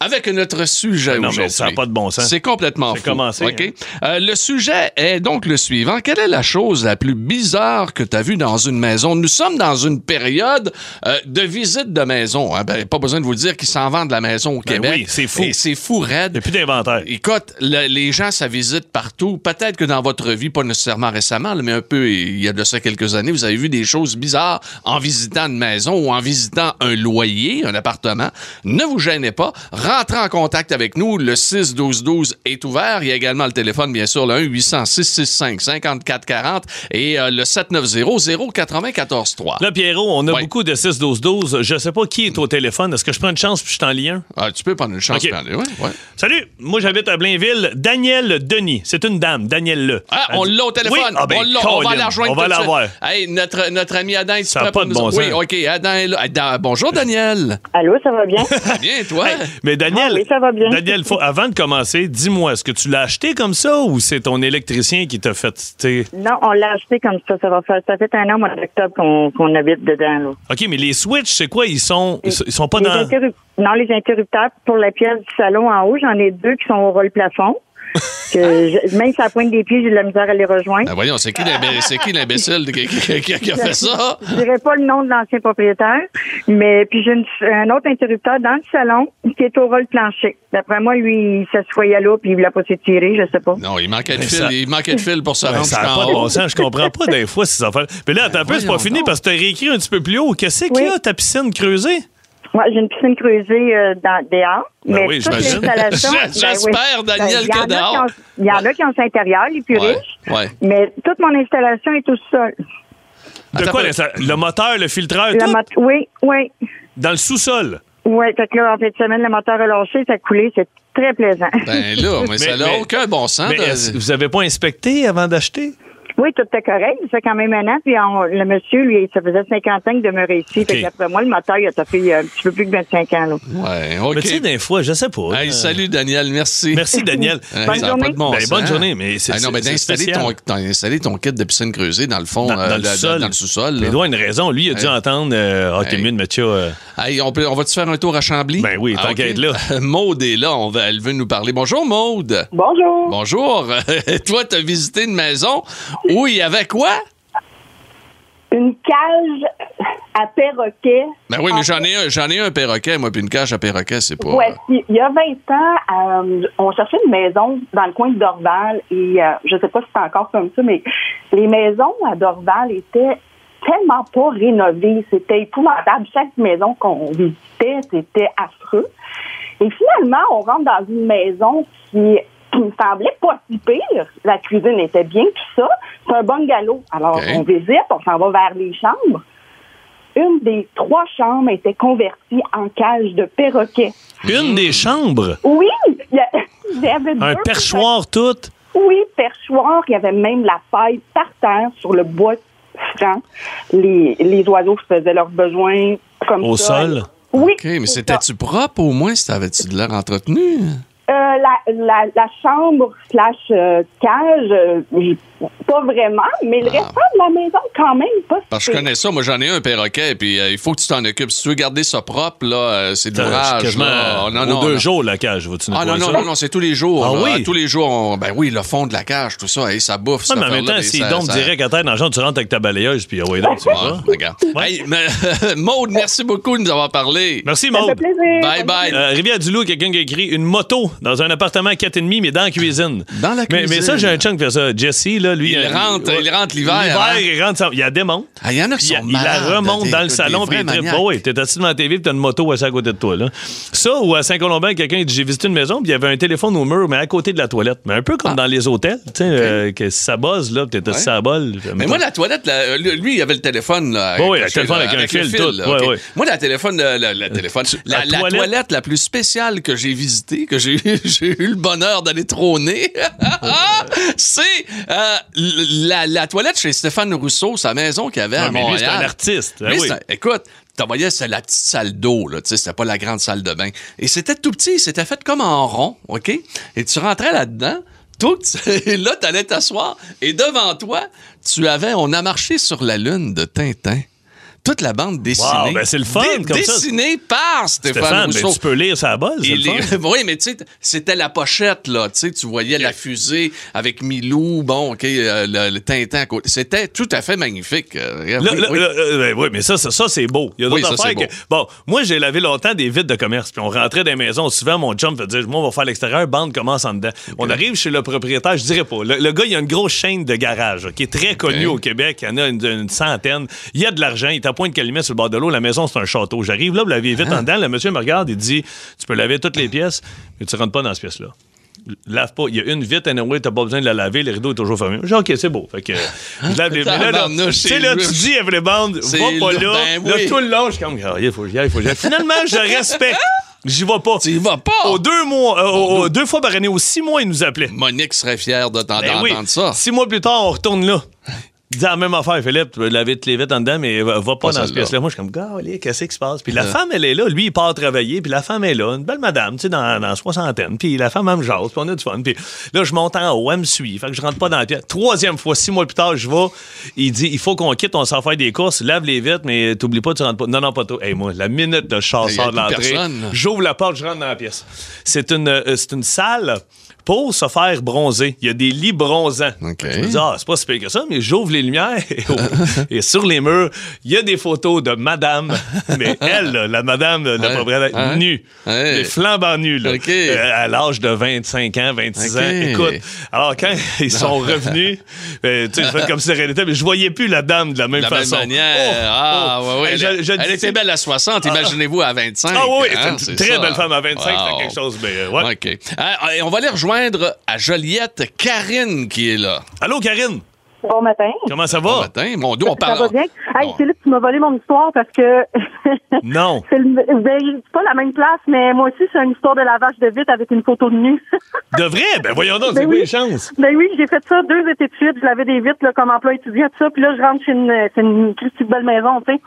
avec notre sujet non, mais aujourd'hui. ça a pas de bon sens. C'est complètement C'est fou. commencé, OK? hein. Euh, le sujet est donc le suivant. Quelle est la chose la plus bizarre que tu as vue dans une maison? Nous sommes dans une période euh, de visite de maison. hein. Ben, pas besoin de vous dire qu'il qui s'en vendent de la maison au Ben Québec. oui, c'est fou. Et c'est fou, raide. Il n'y a plus d'inventaire. Écoute, le- les gens, ça visite partout. Peut-être que dans votre vie, pas nécessairement récemment, mais un peu il y a de ça quelques années, vous avez vu des choses bizarres en visitant une maison ou en visitant un loyer, un appartement. Ne vous gênez pas. Rentrez en contact avec nous. Le 6-12-12 est ouvert. Il y a également le téléphone, bien sûr, le 1-800-665-5440 et euh, le 790-094-3. Là, Pierrot, on a beaucoup de 6-12-12. Je sais pas qui est au téléphone. Est-ce que je prends une chance puis je t'en lis un? Ah, tu peux prendre une chance. Ouais, ouais. Salut, moi j'habite à Blainville. Daniel Denis, c'est une dame, Daniel Le. Ah, on l'a au téléphone. Oui? Ah, ben, on l'a. On va la rejoindre On va l'avoir. suite. Hey, notre, notre ami Adam, tu pas pour de nous- bon Oui, sens. OK. Adam bonjour, Daniel. Allô, ça va bien? Bien, toi? Hey, mais Daniel, Ah oui, ça va bien. Daniel, faut- avant de commencer, dis-moi, est-ce que tu l'as acheté comme ça ou c'est ton électricien qui t'a fait. non, on l'a acheté comme ça. Ça va faire, ça fait un an, mois d'octobre, qu'on qu'on habite dedans, là. OK, mais les switches, c'est quoi? Ils sont, ils sont pas dans. Non, les interrupteurs pour la pièce du salon en haut, j'en ai deux qui sont au rôle plafond. Que je- même sur la pointe des pieds, j'ai de la misère à les rejoindre. Ben voyons, c'est qui l'imbécile qui, qui- qui- qui a fait ça? Je dirais pas le nom de l'ancien propriétaire, mais puis j'ai un autre interrupteur dans le salon qui est au rôle plancher. D'après moi, lui, il s'assoyait là puis il voulait pas s'étirer, je sais pas. Non, il manquait de Mais fil. ça- Il manquait de fil pour se Ben, rendre ça n'a pas de bon sens. Je comprends pas des fois ces affaires. Mais là, attends un peu, c'est pas fini donc. parce que tu as réécrit un petit peu plus haut. Qu'est-ce qu'il y a, Oui. ta piscine creusée? Moi, j'ai une piscine creusée euh, dans dehors, Ben mais oui, toute j'imagine. l'installation. [LAUGHS] J- j'espère, Daniel, il y en que a dehors. Il y en a qui ont ça intérieur, les plus Ouais, riches, ouais. mais toute mon installation est au sol. De Attends, quoi? Le moteur, le filtreur, La tout? mot- oui, oui. Dans le sous-sol? Oui, fait que là, en fin de semaine, le moteur a lâché, ça a coulé, c'est très plaisant. Ben là, mais, ça n'a aucun bon sens. Mais de- vous avez pas inspecté avant d'acheter? Oui, tout est correct, ça fait quand même un an, puis on- le monsieur, lui, ça faisait 50 ans qu'il demeurait ici, OK. fait qu'après moi, le moteur, il a fait un petit peu plus que 25 ans, là. Ouais, OK. Mais tu sais, des fois, je sais pas. Hey, Euh, salut, Daniel. Merci. Merci, Daniel. [LAUGHS] Bonne ça a pas journée. de bon Ben, sens. bonne journée, mais c'est- Ah non, mais d'installer ton, t'as installé ton kit de piscine creusée dans le fond, Dans, euh, dans le de- de- dans le sous-sol. Il doit avoir une raison. Lui, il a dû Hey. entendre euh, Ah, t'es Hey. mieux de mettre ça. euh, Hey, on, peut, on va-tu faire un tour à Chambly? Ben oui, qu'à être là. [LAUGHS] Maude est là, on va, elle veut nous parler. Bonjour, Maude. Bonjour. Bonjour. [LAUGHS] Toi, t'as visité une maison où il y avait quoi? Une cage à perroquet. Ben oui, mais j'en ai un, j'en ai un perroquet, moi, puis une cage à perroquet, c'est pas. Ouais, il y a 20 ans, euh, on cherchait une maison dans le coin de Dorval et euh, je sais pas si c'est encore comme ça, mais les maisons à Dorval étaient tellement pas rénovées. C'était épouvantable. Chaque maison qu'on visitait, c'était affreux. Et finalement, on rentre dans une maison qui qui me semblait pas si pire. La cuisine était bien, tout ça. C'est un bungalow. Alors, OK. on visite, on s'en va vers les chambres. Une des trois chambres était convertie en cage de perroquet. Une des chambres? Oui, il y, [LAUGHS] avait Un deux perchoir tout? Oui, perchoir. Il y avait même la paille par terre sur le bois franc. Les, les oiseaux faisaient leurs besoins comme Au ça. sol? Oui. OK, mais c'était-tu propre au moins si t'avais-tu de l'air entretenu? Euh, la, la, la chambre slash euh, cage, euh, pas vraiment, mais le Ah. restant de la maison, quand même, pas Parce que je si- connais ça, moi j'en ai un perroquet, puis euh, il faut que tu t'en occupes. Si tu veux garder ça propre, là, euh, c'est de C'est l'ouvrage. Oh, non, non, deux non. jours, la cage. Vas-tu Ah non, non, ça? non, non, c'est tous les jours. Ah oui? Tous les jours, on- ben oui, le fond de la cage, tout ça, hey, ça bouffe. Ouais, cette mais en même temps, s'il ça- tombe ça- direct à terre dans le genre, tu rentres avec ta balayeuse, puis ah ouais, donc, tu Ouais, vas. regarde. Hey, mais, [LAUGHS] Maude, merci beaucoup de nous avoir parlé. Merci, Ça fait Maud. plaisir. Bye bye. Euh, Rivière-du-Loup, quelqu'un qui a écrit une moto dans un appartement 4,5, mais dans la cuisine. Dans la Mais, mais cuisine. ça, j'ai un chum qui fait ça. Jesse, là, lui. Il euh, rentre- il rentre l'hiver, L'hiver, hein? il rentre, il la démonte. Ah, il y en a qui sont il, il la remonte dans le salon, puis il tripe. Bah oui, t'es assis devant la TV, puis t'as une moto à côté de toi. Là. Ça, ou à Saint-Colombin, quelqu'un dit J'ai visité une maison, puis il y avait un téléphone au mur, mais à côté de la toilette. Mais un peu comme dans les hôtels, tu sais, euh, que ça buzz, là, puis t'es assis Ouais. à bol. Mais moi, la toilette, là, lui, il avait le téléphone. Là, Oui, le téléphone avec un fil, tout. Moi, la téléphone, euh, la, téléphone, toilette? la plus spéciale que j'ai visitée, que j'ai [LAUGHS] j'ai eu le bonheur d'aller trôner, [LAUGHS] c'est euh, la, la toilette chez Stéphane Rousseau, sa maison qu'il avait à mais lui, Montréal. c'est un artiste. Lui, oui. c'est un- écoute, tu voyais, c'est la petite salle d'eau, là, tu sais, c'était pas la grande salle de bain. Et c'était tout petit, c'était fait comme en rond, OK? Et tu rentrais là-dedans, tout, [LAUGHS] et là, t'allais t'asseoir, et devant toi, tu avais, on a marché sur la lune de Tintin. Toute la bande dessinée. Wow, ben c'est le fun, comme ça. Dessinée par Stéphane, Stéphane, ben, Rousseau. tu peux lire sa bolle, c'est le fun. [LAUGHS] oui, mais tu sais, c'était la pochette, là. Tu sais, tu voyais la fusée avec Milou, bon, OK, euh, le, le Tintin à côté. C'était tout à fait magnifique. Euh, oui, oui. euh, ben oui, mais ça, ça, ça, c'est beau. Il y a d'autres ça, affaires que. Bon, moi, j'ai lavé longtemps des vitres de commerce, puis on rentrait dans les maisons. Souvent, mon chum fait dire Moi, on va faire l'extérieur, bande commence en dedans. On arrive chez le propriétaire, je dirais pas. Le, le gars, il a une grosse chaîne de garage, qui est très connue au Québec. Il y en a une, une centaine. Il y a de l'argent. Il est à point de calumet sur le bord de l'eau. La maison, c'est un château. J'arrive là, vous lavez vite Ah. en dedans. Le monsieur me regarde, il dit Tu peux laver toutes les pièces, mais tu rentres pas dans cette pièce-là. Lave pas. Il y a une vitre, anyway, t'as pas besoin de la laver, le rideau est toujours fermé. J'ai OK, c'est beau. Fait que, je lave les [LAUGHS] mais là, Tu sais, là, tu dis à Everyband, C'est va pas là. Là, tout le long, je suis comme, Ah, il faut que j'y aille, il faut que j'y aille. Finalement, je [LAUGHS] respecte. J'y vais pas. Tu y vas pas. Aux deux mois, euh, aux- aux deux fois par année, aux six mois, ils nous appelaient. Monique serait fière de t'en- Ben oui. ça. Six mois plus tard, on retourne là. Il dit la même affaire, Philippe, tu toutes les vitres en dedans, mais va, va pas Pas dans cette pièce-là. Moi, je suis comme, gars, qu'est-ce qui se passe? Puis la femme, elle est là, lui, il part travailler, puis la femme est là, une belle madame, tu sais, dans, dans la soixantaine. Puis la femme, elle me jase, puis on a du fun. Puis là, je monte en haut, elle me suit, fait que je rentre pas dans la pièce. Troisième fois, six mois plus tard, je vais, il dit, il faut qu'on quitte, on s'en faire des courses, lave les vitres, mais t'oublies pas, tu rentres pas. Non, non, pas toi. Hey, moi, la minute de chasseur de l'entrée, j'ouvre la porte, je rentre dans la pièce. C'est une, euh, c'est une salle pour se faire bronzer. Il y a des lits bronzants. OK. Je me dis, ah, c'est pas si pire que ça, mais j'ouvre les lumières [LAUGHS] et, et sur les murs, il y a des photos de madame, mais [LAUGHS] elle, là, la madame, la Ouais. propriétaire, Ouais. nue, Ouais. les flambant nus, là, OK. Euh, à l'âge de 25 ans, 26 OK. ans. Écoute, alors quand [LAUGHS] ils sont revenus, euh, tu sais, je fais comme si c'était réalité, mais je voyais plus la dame de la même la façon. même manière. Oh, ah, oh. ouais, Elle, je- je elle dis- était belle à 60. Imaginez-vous à 25. Ah oui, hein, c'est une très ça. belle femme à 25, Wow. quelque chose, mais euh, ouais. OK. Ah, on va aller rejoindre à Joliette Karine qui est là. Allô, Karine, Bon matin. comment ça va? Bon matin. Mon Dieu, on Ça parle. va bien? Hey, Bon. Philippe, tu m'as volé mon histoire parce que [LAUGHS] Non. c'est le- ben, c'est pas la même place, mais moi aussi, c'est une histoire de lavage de vitre avec une photo de nu. De vrai? Ben voyons donc, [LAUGHS] Ben c'est oui. quoi les chances? ben oui, j'ai fait ça deux étés de suite. Je lavais des vitres là, comme emploi étudiant, tout ça. Puis là, je rentre chez une, c'est une petite belle maison, tu sais.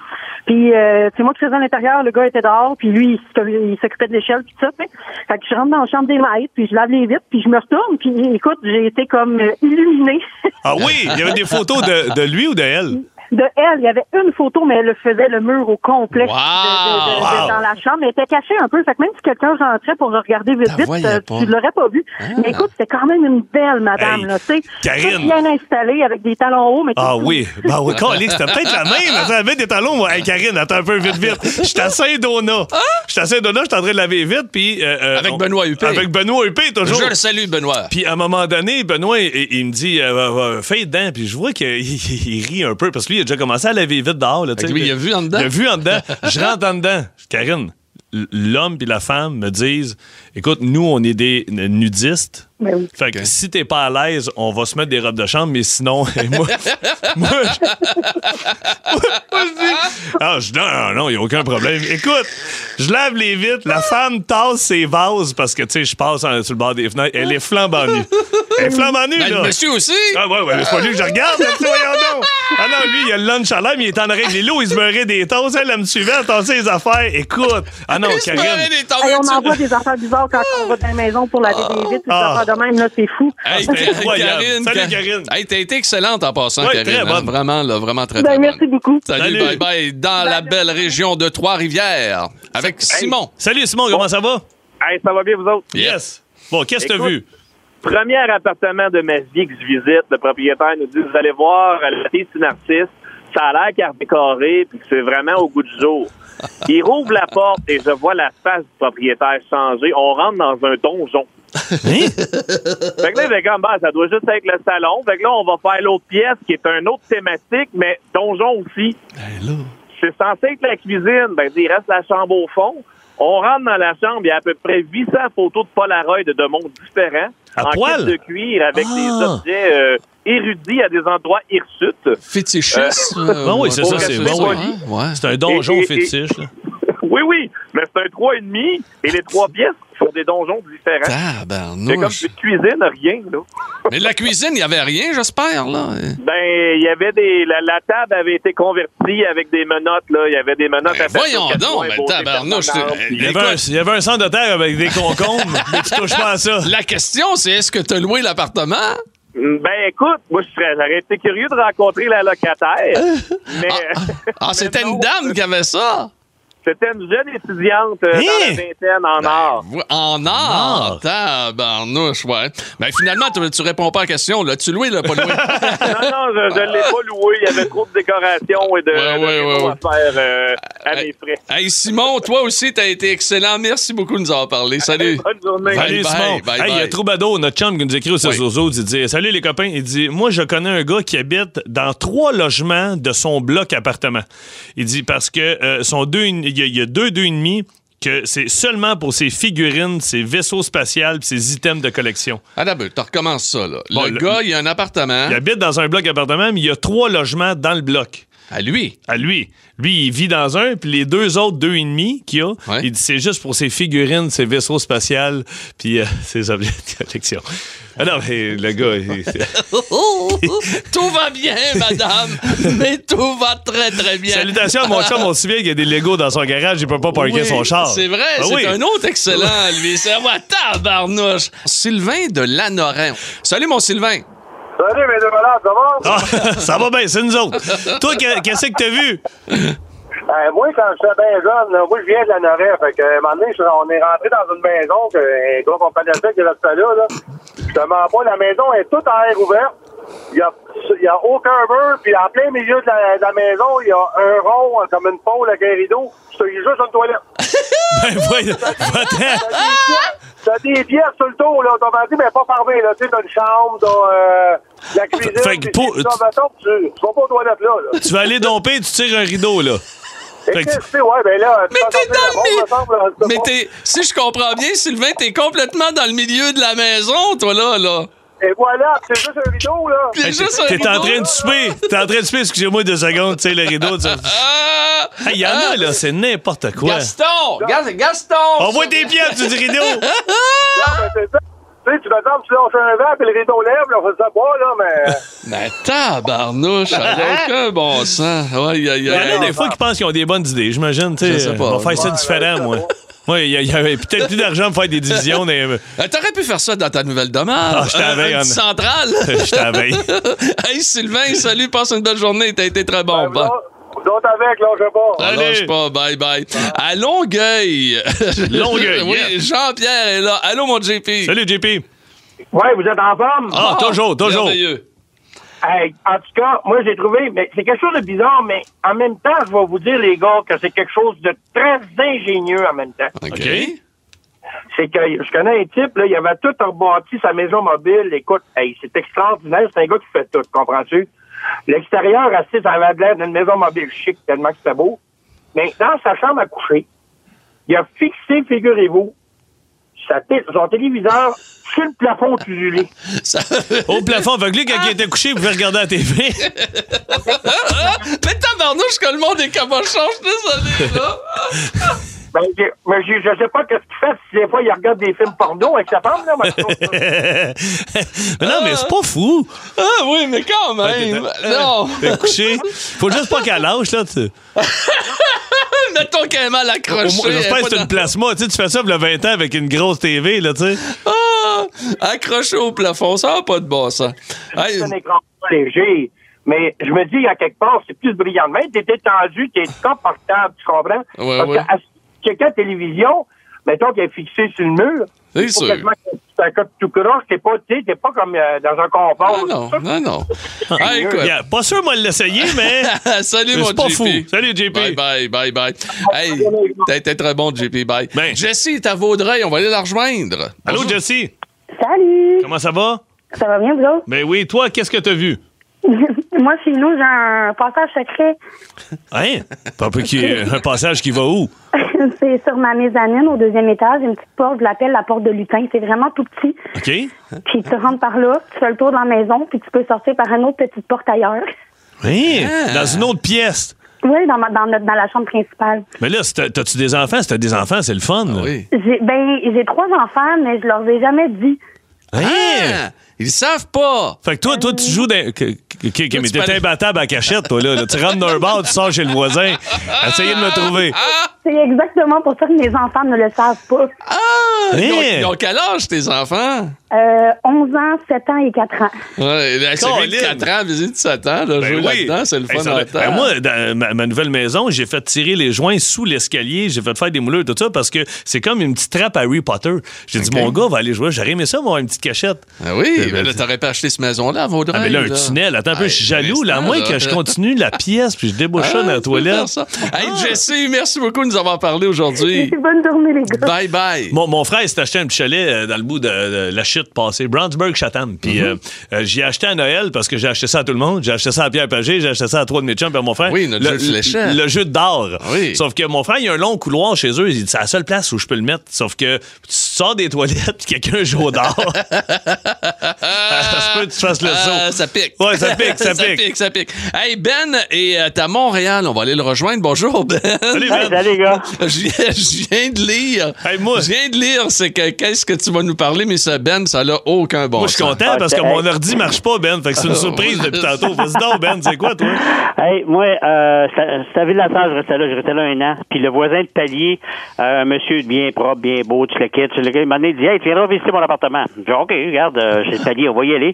Puis euh, c'est moi qui faisais à l'intérieur. Le gars était dehors. Puis lui, il s'occupait- de l'échelle, puis tout ça. tu sais. Fait que je rentre dans la chambre des maîtres, puis je lave les vitres, puis je me retourne. Puis écoute, j'ai été comme euh, illuminée. Ah oui, [LAUGHS] il y avait des photos de, de lui ou de elle? De elle, il y avait une photo, mais elle faisait le mur au complet de- de- de- de- Wow! dans la chambre. Elle était cachée un peu. Fait que même si quelqu'un rentrait pour regarder vite vite, euh, tu l'aurais pas vu. Mais écoute, c'était quand même une belle madame, Hey, là, tu sais. Bien installée avec des talons hauts, mais Ah oui, bah oui, c'était peut-être la même. Elle avait des talons, moi. Hey, Karine, attends un peu, vite, vite. [LAUGHS] J'étais à Saint-Donat. J'étais à Saint-Donat, j'étais en train de laver vite, puis... euh, euh, Avec on- Benoît Huppé. Avec Benoît Huppé, toujours. Je le salue, Benoît. Puis à un moment donné, Benoît, il, il me dit, euh, euh, fais dedans. Puis je vois qu'il [LAUGHS] il rit un peu, parce que lui, il a déjà commencé à laver vite dehors. Là, lui, il a vu en dedans. Il a vu en dedans. Je rentre en dedans. Karine, l'homme puis la femme me disent, écoute, nous, on est des nudistes. Ben oui. Fait que si t'es pas à l'aise, on va se mettre des robes de chambre, mais sinon, [LAUGHS] moi, moi, je, moi, je dis, ah, je, non, non, non, il n'y a aucun problème. Écoute, je lave les vitres, la femme tasse ses vases parce que, tu sais, je passe en- sur le bord des fenêtres, elle est flambant nue. Elle est flambant nue, Ben, là. le monsieur aussi. Ah ouais, ouais, c'est pas lui que je regarde, là, voyons donc. Ah non, lui, il a le lunch à l'air, mais il est en arrêt des lots, il se beurrait des toasts, elle, elle me suivait, elle tassait ses affaires. Écoute, ah non, Il se beurrait Karine. des. Hey, on envoie des affaires bizarres quand on va dans la maison pour laver des vitres, Ah. De même, là, c'est fou. Hey, c'était Karine. Salut, Ka- Karine. Hey, t'as été excellente en passant, Ouais, Karine. très hein. Vraiment, là, vraiment très, Ben, très merci bonne. beaucoup. Salut, Salut. bye bye. Dans la belle région de Trois-Rivières, avec Simon. Salut Simon, comment ça va? Hey, ça va bien, vous autres? Yes. Bon, qu'est-ce que t'as vu? Premier appartement de ma vie que je visite, le propriétaire nous dit, vous allez voir, euh, la piste narcisse, ça a l'air carré décoré, puis que c'est vraiment au goût du jour. Il rouvre la porte et je vois la face du propriétaire changer. On rentre dans un donjon. Hein? [LAUGHS] Fait que là, il fait comme, bah, ça doit juste être le salon. Fait que là, on va faire l'autre pièce qui est une autre thématique, mais donjon aussi. C'est censé être la cuisine. Ben, il reste la chambre au fond. On rentre dans la chambre, il y a à peu près 800 photos de Polaroid de mondes différents. À en poil? de cuir avec Ah. des objets euh, érudits à des endroits hirsutes. Fétichisme. Ah oui, c'est ça, c'est bon. oui. poli. Ouais. C'est un donjon Et- et- fétiche. là. Oui, oui, mais c'est un 3,5 et les trois pièces sont des donjons différents. C'est comme une cuisine, rien, là. [LAUGHS] Mais la cuisine, il n'y avait rien, j'espère, là. Ben, il y avait des. La, la table avait été convertie avec des menottes, là. Il y avait des menottes Ben, à faire voyons donc, ben, beauté tabarnouche, Il y, avait un, il y avait un centre de terre avec des concombres, [LAUGHS] mais tu touches pas à ça. La question, c'est est-ce que tu as loué l'appartement? Ben écoute, moi je serais, j'aurais été curieux de rencontrer la locataire. mais Ah, [LAUGHS] c'était une dame qui avait ça? C'était une jeune étudiante euh, dans la Hein? vingtaine en art. Ouais, En or! Tabarnouche, ouais. Ben finalement, tu, tu réponds pas à la question. L'as-tu loué, là, pas loué? [LAUGHS] non, non, je, je l'ai pas loué. Il y avait trop de décorations et de, Ouais, à faire euh, à mes frais. hey, Simon, toi aussi, t'as été excellent. Merci beaucoup de nous avoir parlé. Salut. Bonne journée. Salut bye, Simon. bye, Hey, il y a. Troubadour, notre chum qui nous écrit au 16 il dit Salut les copains. Il dit Moi, je connais un gars qui habite dans trois logements de son bloc appartement. Il dit Parce que euh, son deux, il y, a- il y a deux, deux et demi que c'est seulement pour ses figurines, ses vaisseaux spatials, ses items de collection. Ah, d'abord, tu recommences ça, là. Bon, le, le- gars, il a un appartement. Il habite dans un bloc appartement, mais il y a trois logements dans le bloc. À lui. À lui. Lui, il vit dans un, puis les deux autres, deux et demi qu'il a, Ouais. il dit c'est juste pour ses figurines, ses vaisseaux spatials, puis euh, [LAUGHS] ses objets de collection. Ah non, mais le gars, il- [LAUGHS] tout va bien, madame, mais tout va très, très bien. Salutations à mon chum, on se souvient qu'il y a des Legos dans son garage, il peut pas parker Oui, son char. C'est vrai, Ah c'est oui. un autre excellent, lui. C'est moi, tabarnouche. Sylvain de Lanorin. Salut, mon Sylvain. Salut, mes deux malades, ça va? Ah, [LAUGHS] ça va bien, c'est nous autres. Toi, que- qu'est-ce que t'as vu? Euh, moi, quand j'étais bien jeune, là, moi, je viens de la Norée. Fait que, un moment donné, je- on est rentré dans une maison que, un gars qu'on connaissait qui restait là, là. Je te mens pas, la maison est toute à air ouverte. Il y a, y a aucun mur, puis en plein milieu de la, de la maison, il y a un rond, euh, comme une pôle avec un rideau. C'est juste une toilette. [LAUGHS] Ben, voyons. T'as des pièces sur le tour, là, autrement dit, mais pas fermées, là. Tu sais, t'as une chambre, t'as, euh, la cuisine. Fait que pour- tu, tu vas pas aux toilettes là, là. Tu vas aller domper, tu tires un rideau, là. Et ben Mais t'es dans le sais Mais si je comprends bien, Sylvain, t'es complètement dans le milieu de la maison, toi, là, là. Et voilà, c'est juste un rideau, là. Puis juste un T'es en train de souper. T'es en train de souper, excusez-moi deux secondes, tu sais, le rideau. tu sais. Ah! Ah, Il y en a, là, c'est n'importe quoi. Gaston! Gas- Gaston! Envoie tes pieds du rideau. [LAUGHS] Non, mais c'est ça. Tu sais, tu me semble, tu lâches un vent, puis le rideau lève, là, on fait ça pas, là, mais... [LAUGHS] Mais tabarnouche, ça n'a aucun bon sens. Ouais, y a, y Il y a- en a des fois qui pensent qu'ils ont des bonnes idées, j'imagine. tu sais. Je sais pas. On va faire ça différent, moi. Ouais, il y, avait peut-être plus d'argent pour faire des divisions. Des... Euh, T'aurais pu faire ça dans ta nouvelle demeure. Ah, je t'avais, Euh, Anne. centrale. [LAUGHS] Je t'avais. [LAUGHS] hey, Sylvain, salut, passe une belle journée. T'as été très bon. Vous Bye. autres- vous autres avec, sais pas. Ah, lâche pas, bye bye. À Longueuil. [LAUGHS] Longueuil, oui. Jean-Pierre est là. Allô, mon JP. Salut, JP. Ouais, vous êtes en forme? Ah, toujours, toujours. Hey, en tout cas, moi, j'ai trouvé, mais c'est quelque chose de bizarre, mais en même temps, je vais vous dire, les gars, que c'est quelque chose de très ingénieux en même temps. OK. C'est que je connais un type, là, il avait tout rebâti sa maison mobile. Écoute, hey, c'est extraordinaire. C'est un gars qui fait tout, comprends-tu? L'extérieur, assis, ça avait l'air d'une maison mobile chic, tellement que c'était beau. Mais dans sa chambre à coucher, il a fixé, figurez-vous, sa son téléviseur sur le plafond ondulé. [LAUGHS] Au plafond aveuglé, quand il était couché, il pouvait regarder la TV. [LAUGHS] Mais tabarnouche que le monde est cabochon, je suis désolé, là. [LAUGHS] Ben, j'ai- mais j'ai- je sais pas qu'est-ce qu'il fait si des fois il regarde des films porno avec sa femme, là. moi, je trouve ça- mais non, mais c'est pas fou. Ah oui, mais quand même. non. [LAUGHS] T'es couché. Faut juste pas qu'elle lâche, là. Tu... [LAUGHS] Mettons qu'elle est mal accrochée. J'espère que c'est pas une plasma. Tu sais, tu fais ça pour le 20 ans avec une grosse TV, là, tu sais. Ah, accrochée au plafond, ça n'a pas de bon sens. C'est un écran pas léger. Mais je me dis, à quelque part, c'est plus brillant de même. T'es étendu, t'es [LAUGHS] confortable, tu comprends? Ouais, Parce ouais. Quelqu'un à la télévision, mettons qu'elle est fixée sur le mur, C'est sûr. quasiment un cas de tout croche, t'es pas, t'es pas comme euh, dans un confort. non, non, non. [LAUGHS] Écoute. Yeah, pas sûr, moi, de l'essayer, mais. [LAUGHS] Salut, Mais mon pas JP. fou. Salut, JP. Bye, bye, bye, bye. Hey, t'as été très bon, JP. Bye. Ben. Jessie à Vaudreuil. On va aller la rejoindre. Allô, Bonjour. Jessie. Salut! Comment ça va? Ça va bien, vous autres? Ben oui, toi, qu'est-ce que t'as vu? [LAUGHS] Moi, chez nous, j'ai un passage secret. Hein? Qui- un passage qui va où? C'est sur ma mezzanine, au deuxième étage. Une petite porte, je l'appelle la porte de lutin. C'est vraiment tout petit. OK? Puis tu rentres par là, tu fais le tour de la maison, puis tu peux sortir par une autre petite porte ailleurs. Hein? Ah. Dans une autre pièce. Oui, dans, ma- dans, notre- dans la chambre principale. Mais là, si t'as- t'as-tu des enfants? Si t'as des enfants, c'est le fun. là. Oui. J'ai ben, j'ai trois enfants, mais je leur ai jamais dit. Hein? Ah, ils savent pas. Fait que toi, toi, tu joues dans. que- que- que- mais t'es imbattable à cachette, toi, là. là. Tu rentres d'un bar, tu sors chez le voisin. [LAUGHS] Essayez de me trouver. C'est exactement pour ça que mes enfants ne le savent pas. Ah! Ils ont, Hein? ils ont quel âge, tes enfants? Euh, 11 ans, 7 ans et 4 ans. Ouais, là, celui de Colin. 4 ans, visite 7 ans, là, Ben jouer oui. là-dedans, c'est le Hey, fun ça va- temps. Ben, moi, dans ma, ma nouvelle maison, j'ai fait tirer les joints sous l'escalier. J'ai fait faire des moulures, tout ça, parce que c'est comme une petite trappe Harry Potter. J'ai dit, mon gars va aller jouer. J'aurais aimé ça, moi, une petite cachette. Ah oui, Ben, mais là, t'aurais pas acheté cette maison-là à Vaudreuil. Ah, mais là, un là. tunnel. Attends un peu, je suis Hey, jaloux. Là, à moins que je continue la pièce, puis je débouche ça Ah, dans la toilette. ça. Hey, Jesse, merci beaucoup de nous avoir parlé aujourd'hui. [LAUGHS] Bonne journée, les gars. Bye bye. Mon, mon frère s'est acheté un petit chalet euh, dans le bout de, de la chute passée, Brownsburg, Chatham. Puis Mhm. euh, euh, j'y ai acheté à Noël parce que j'ai acheté ça à tout le monde. J'ai acheté ça à Pierre Pagé, j'ai acheté ça à trois de mes chums et à mon frère. Oui, notre le, jeu de. Le jeu d'or. Oui. Sauf que mon frère, il y a un long couloir chez eux. Il dit, c'est la seule place où je peux le mettre. Sauf que tu sors des toilettes puis [LAUGHS] quelqu'un joue d'or. ça se peut que tu fasses le Ah, saut. ça pique. Ouais, ça pique, ça [LAUGHS] ça pique. pique, ça pique. Hey, Ben est à Montréal. On va aller le rejoindre. Bonjour, Ben. Salut, Hey, Ben. salut, gars. [LAUGHS] Je viens, je viens de lire. Hey, moi- Je viens de lire, c'est que qu'est-ce que tu vas nous parler, mais ça, Ben, ça n'a aucun bon Moi, je suis content parce que mon ordi marche pas, Ben. Fait que c'est une [LAUGHS] surprise depuis tantôt. Vas-y donc, Ben. C'est quoi, toi? Hey, moi, euh, c'était à Ville-la-Salle, je restais là, je restais là un an. Puis le voisin de palier, euh, un monsieur bien propre, bien beau, tu le quittes, tu le quittes. Il m'a dit, hey, tu viendras visiter mon appartement. Je dis, OK, regarde, euh, c'est le palier, on va y aller.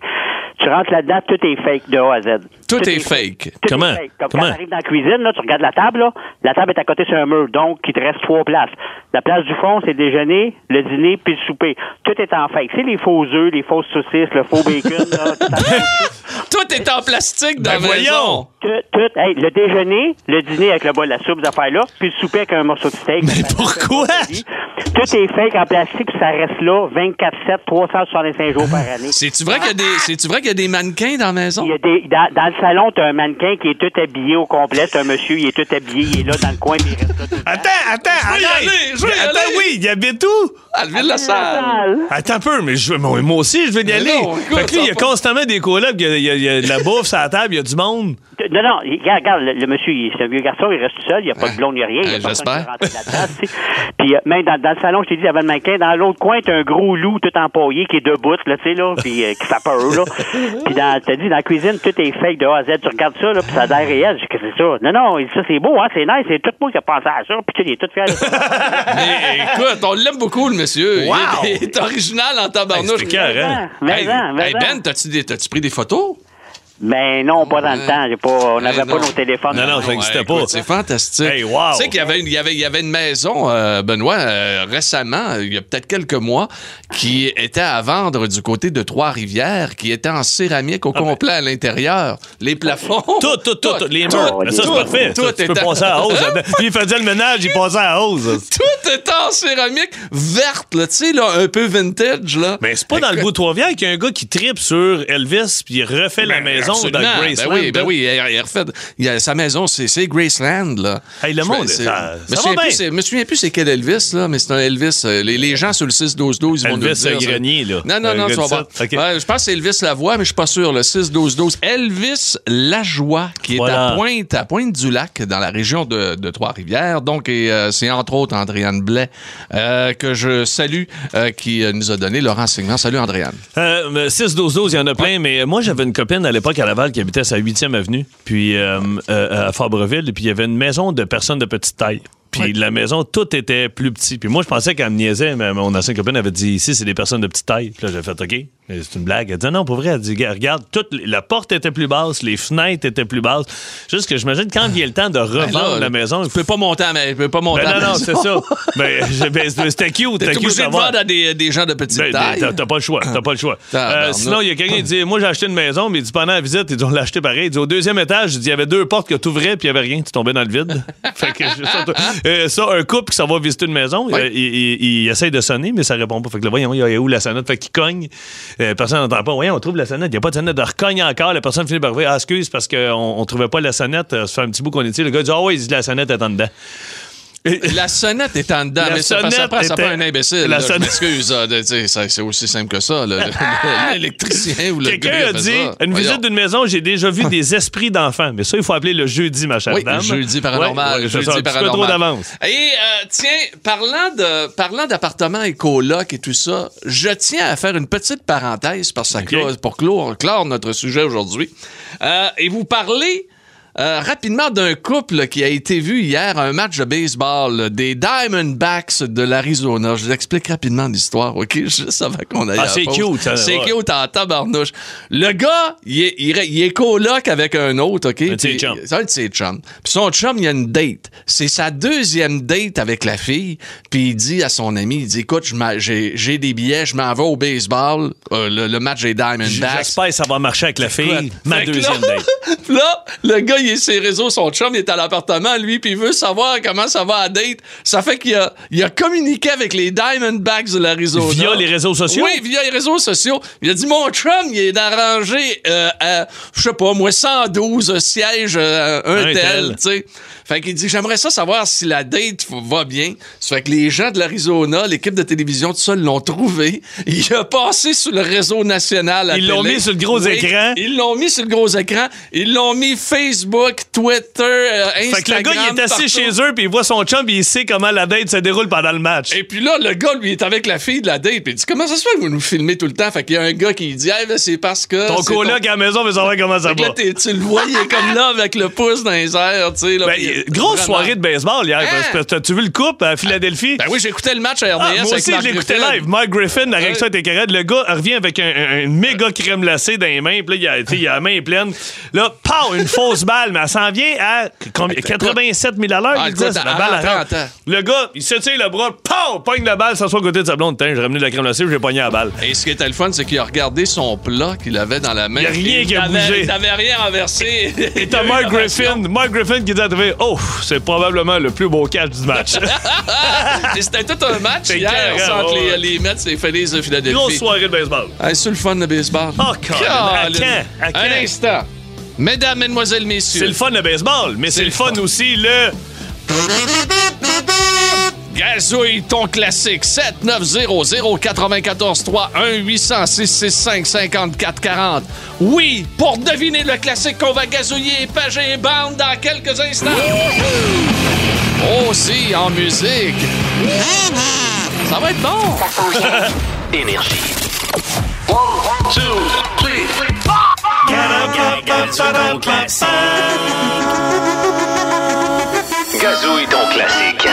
Tu rentres là-dedans, tout est fake de A à Z. Tout est fake. Tout Comment? est fake. Comme Comment? quand tu arrives dans la cuisine, là, tu regardes la table, là, la table est à côté sur un mur, donc il te reste trois places. La place du fond, c'est le déjeuner, le dîner, puis le souper. Tout est en fake. C'est les faux œufs, les fausses saucisses, le faux bacon, là, [LAUGHS] tout est en plastique dans Ben la maison. voyons. tout, tout, hey, le déjeuner, le dîner avec le bol, la soupe, ces affaires-là, puis le souper avec un morceau de steak. Mais pourquoi? Tout est fake en plastique, puis ça reste là 24-7, 365 jours par année. C'est-tu vrai qu'il y a des, vrai y a des mannequins dans la maison? Il y a des, dans, dans le salon, t'as un mannequin qui est tout habillé au complet. C'est un monsieur, il est tout habillé, il est là dans le coin, puis il reste là tout. Attends, attends, veux y aller, je veux y Attends, aller. oui, il habite où? À la ville la salle. Attends un peu, mais je, moi, moi aussi, je veux y Mais aller. non, écoute, fait que lui, il y a constamment des colocs, il y a, il y il de la bouffe sur la table, il y a du monde. Non, non, il- regarde, regarde, le, le monsieur, il- c'est un vieux garçon, il reste tout seul, il n'y a pas de blonde, il n'y a rien. Il y a Hein, personne qui j'espère. Puis euh, même dans, dans le salon, je t'ai dit, il y avait le mannequin. Dans l'autre coin, t'as un gros loup tout empaillé qui est debout, là, tu sais, là, puis euh, qui fait peur, là. Puis dans, t'as dit, dans la cuisine, tout est fake de A à Z. Tu regardes ça, là, puis ça a l'air réel. Je dis, c'est ça? Non, non, il ça, c'est beau, hein, c'est nice, c'est tout moi qui a pensé à ça. Puis tu sais, il est tout fier. [LAUGHS] Mais écoute, on l'aime beaucoup, le monsieur. Il Wow! est- Il est original en tabarnouche. Hey. Mais Hey. Ben, t'as-tu des- t'as-tu pris des photos? Ben non, pas dans le temps. J'ai pas, on n'avait Eh pas nos téléphones. Non, non, ça n'existait Ouais, pas. C'est fantastique. Hey, wow. Tu sais qu'il y avait, une, il y avait, il y avait une maison, euh, Benoît, euh, récemment, il y a peut-être quelques mois, qui était à vendre du côté de Trois-Rivières, qui était en céramique au complet à l'intérieur. Les plafonds. Ah, Tout, tout, tout, tout, les tout, murs. Mais ça, c'est tout, parfait. tout Ça, tu peux passer à hausse. [LAUGHS] il faisait le ménage, il passait à hausse. Tout était en céramique verte, là, tu sais, là, un peu vintage, là. Mais c'est pas dans le bout de Trois-Rivières qu'il y a un gars qui tripe sur Elvis puis il refait la maison Absolument. dans Graceland. Ben oui, ben oui, il, refait. il a- sa maison, c'est Graceland, là. Hey, le Je- monde, c'est- ça- me souviens plus c'est- me souviens plus c'est quel Elvis, là, mais c'est un Elvis. euh, Les, les gens sur le 6-12-12, ils vont nous le Elvis dire. ça. Grenier, là. Non, non, Un non, tu vas de voir. je pense que c'est Elvis Lavoie, mais je suis pas sûr. Le 6-12-12. Elvis Lajoie, qui est Voilà. à Pointe, à Pointe-du-Lac, dans la région de, de Trois-Rivières. Donc, euh, c'est entre autres Andréane Blais, euh, que je salue, euh, qui euh, nous a donné le renseignement. Salut, Andréane. Euh, 6-12-12, il y en a plein, mais moi, j'avais une copine à l'époque à Laval qui habitait sa 8e avenue, puis euh, euh, à Fabreville, puis il y avait une maison de personnes de petite taille. Puis la maison, tout était plus petit. Puis moi, je pensais qu'elle me niaisait, mais mon ancienne copine avait dit ici, c'est des personnes de petite taille. Puis là, j'ai fait OK, mais c'est une blague. Elle dit non, pour vrai, elle dit regarde, toute, la porte était plus basse, les fenêtres étaient plus basses. Juste que j'imagine quand vient le temps de revendre Ben là, la maison, Tu peux pas monter à, ma- tu peux pas monter Ben à la non, non, c'est ça. Ben, je- ben, c'était cute. T'es obligé de vendre à des, des gens de petite ben, taille? t'as- T'as pas le choix. T'as pas le choix. Euh, Tabarnak. sinon, il y a quelqu'un qui dit Moi, j'ai acheté une maison, mais il dit pendant la visite, ils ont l'acheté pareil. Il dit Au deuxième étage, il dit, il y avait deux portes que tu ouvrais, puis il y avait rien. Tu tombais dans le vide. [LAUGHS] fait que je- euh, ça, un couple qui s'en va visiter une maison, euh, il, il- il essaye de sonner, mais ça répond pas. Fait que là, voyons, il y a où la sonnette Fait qu'il cogne. Euh, personne n'entend pas. Voyons, on trouve la sonnette. Il n'y a pas de sonnette. Il recogne encore. La personne finit par dire Ah, excuse, parce qu'on on trouvait pas la sonnette. Ça fait un petit bout qu'on est ici. Le gars dit Ah, ouais, il dit la sonnette est en dedans. La sonnette est en dedans, La mais ça, ça, prend, ça prend un imbécile. la là, sonnette- c'est aussi simple que ça. [LAUGHS] [LAUGHS] L'électricien ou le Quelqu'un a dit ça. une Voyons. visite d'une maison, j'ai déjà vu des esprits d'enfants. Mais ça, il faut appeler le jeudi, ma chère Oui, dame. jeudi paranormal. Ouais, jeudi un petit peu paranormal. trop d'avance. Et euh, tiens, parlant de parlant d'appartements et colocs et tout ça, je tiens à faire une petite parenthèse parce que ça clôt- pour clore, clore notre sujet aujourd'hui. Euh, et vous parlez euh, rapidement d'un couple qui a été vu hier à un match de baseball des Diamondbacks de l'Arizona. Je vous explique rapidement l'histoire, OK? [LAUGHS] Juste avant qu'on aille Ah, c'est cute, ça, C'est ouais. cute en tabarnouche. Le gars, il est, il il est coloc avec un autre, OK? de ses chums. C'est un de ses chums. Puis son chum, il a une date. C'est sa deuxième date avec la fille. Puis il dit à son ami, il dit, écoute, je j'ai des billets, je m'en vais au baseball, euh, le, le match des Diamondbacks. J'espère que ça va marcher avec la fille. Écoute, Ma deuxième là- date. [LAUGHS] Là, le gars, il est sur les réseaux, son chum, il est à l'appartement, lui, puis il veut savoir comment ça va à date. Ça fait qu'il a, il a communiqué avec les Diamondbacks de l'Arizona. Via les réseaux sociaux? Oui, via les réseaux sociaux. Il a dit, mon chum, il est arrangé euh, à, je sais pas, moi, 112 sièges, euh, un, Un tel, tu sais. Fait qu'il dit, j'aimerais ça savoir si la date va bien. Ça fait que les gens de l'Arizona, l'équipe de télévision, tout ça, l'ont trouvé. Il a passé sur le réseau national à Ils l'ont mis sur le gros Oui, écran. Ils l'ont mis sur le gros écran. Ils l'ont mis Facebook, Twitter, euh, Instagram. Fait que le gars, il est assis partout. chez eux, puis il voit son chum, puis il sait comment la date se déroule pendant le match. Et puis là, le gars, lui, est avec la fille de la date. Puis il dit Comment ça se fait que vous nous filmez tout le temps? Fait qu'il y a un gars qui dit Hey, c'est parce que. Ton coloc à la maison veut savoir comment ça Fait que va. là, tu le vois, il est comme là avec le pouce dans les airs, tu sais. Ben, euh, grosse vraiment- soirée de baseball hier. Hein? T'as-tu vu le coupe à Philadelphie? Ben oui, écouté le match à RDS. Ah, moi avec aussi, je l'écoutais live. Mike Griffin, la réaction était correcte. Le gars revient avec un, méga crème glacée dans les mains. Puis là, il a, il a la main pleine. Là, pow, une fausse balle, mais elle s'en vient à combien? 87 000 à l'heure. Ah, il c'est la balle attends, à attends. Le gars, il se tire le bras, pow, pogne la balle, s'assoit à côté de sa blonde. Tiens, j'ai ramené de la crème glacée, j'ai pogné la balle. Et ce qui était le fun, c'est qu'il a regardé son plat qu'il avait dans la main. Il a rien qui a bougé. Il n'avait rien renversé. Et t'as Mark [LAUGHS] Griffin, Mark Griffin qui dit à TV, oh, c'est probablement le plus beau catch du match. [LAUGHS] C'était tout un match hier ouais. les, les Mets et les Phillies de Philadelphie. Grosse soirée de baseball. C'est le fun de baseball. Oh, Colin, à quand? À quand? Un instant. Mesdames, mesdemoiselles, messieurs. C'est le fun de baseball, mais c'est le fun aussi le. Gazouille ton classique 7900-943 1-800-665-5440. Oui, pour deviner le classique qu'on va gazouiller Pagé et Bande dans quelques instants. Aussi en musique. Ça va être bon. [LAUGHS] Énergie. One, two, three. Gazouille ton classique.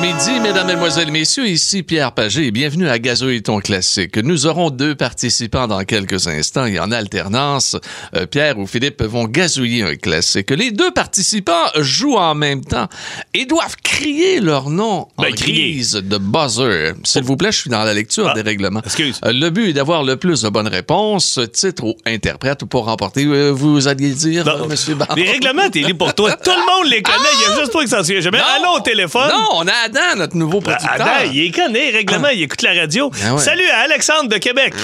Bon midi, mesdames, mesdemoiselles, messieurs, ici Pierre Pagé et bienvenue à Gazouille ton classique. Nous aurons deux participants dans quelques instants et en alternance, euh, Pierre ou Philippe vont gazouiller un classique. Les deux participants jouent en même temps et doivent crier leur nom en Ben, crier. guise de buzzer. S'il vous plaît, je suis dans la lecture Ah, des règlements. excuse. Euh, le but est d'avoir le plus de bonnes réponses, titre ou interprète pour remporter. euh, vous alliez dire, Non. Monsieur Barre? Les règlements, t'es pour toi. Tout le monde les connaît. Il y a juste toi qui s'en souvient jamais. Allô au téléphone. Non, on a Adam, notre nouveau producteur. Adam, il connaît, les règlements. Il écoute la radio. Ah ouais. Salut à Alexandre de Québec.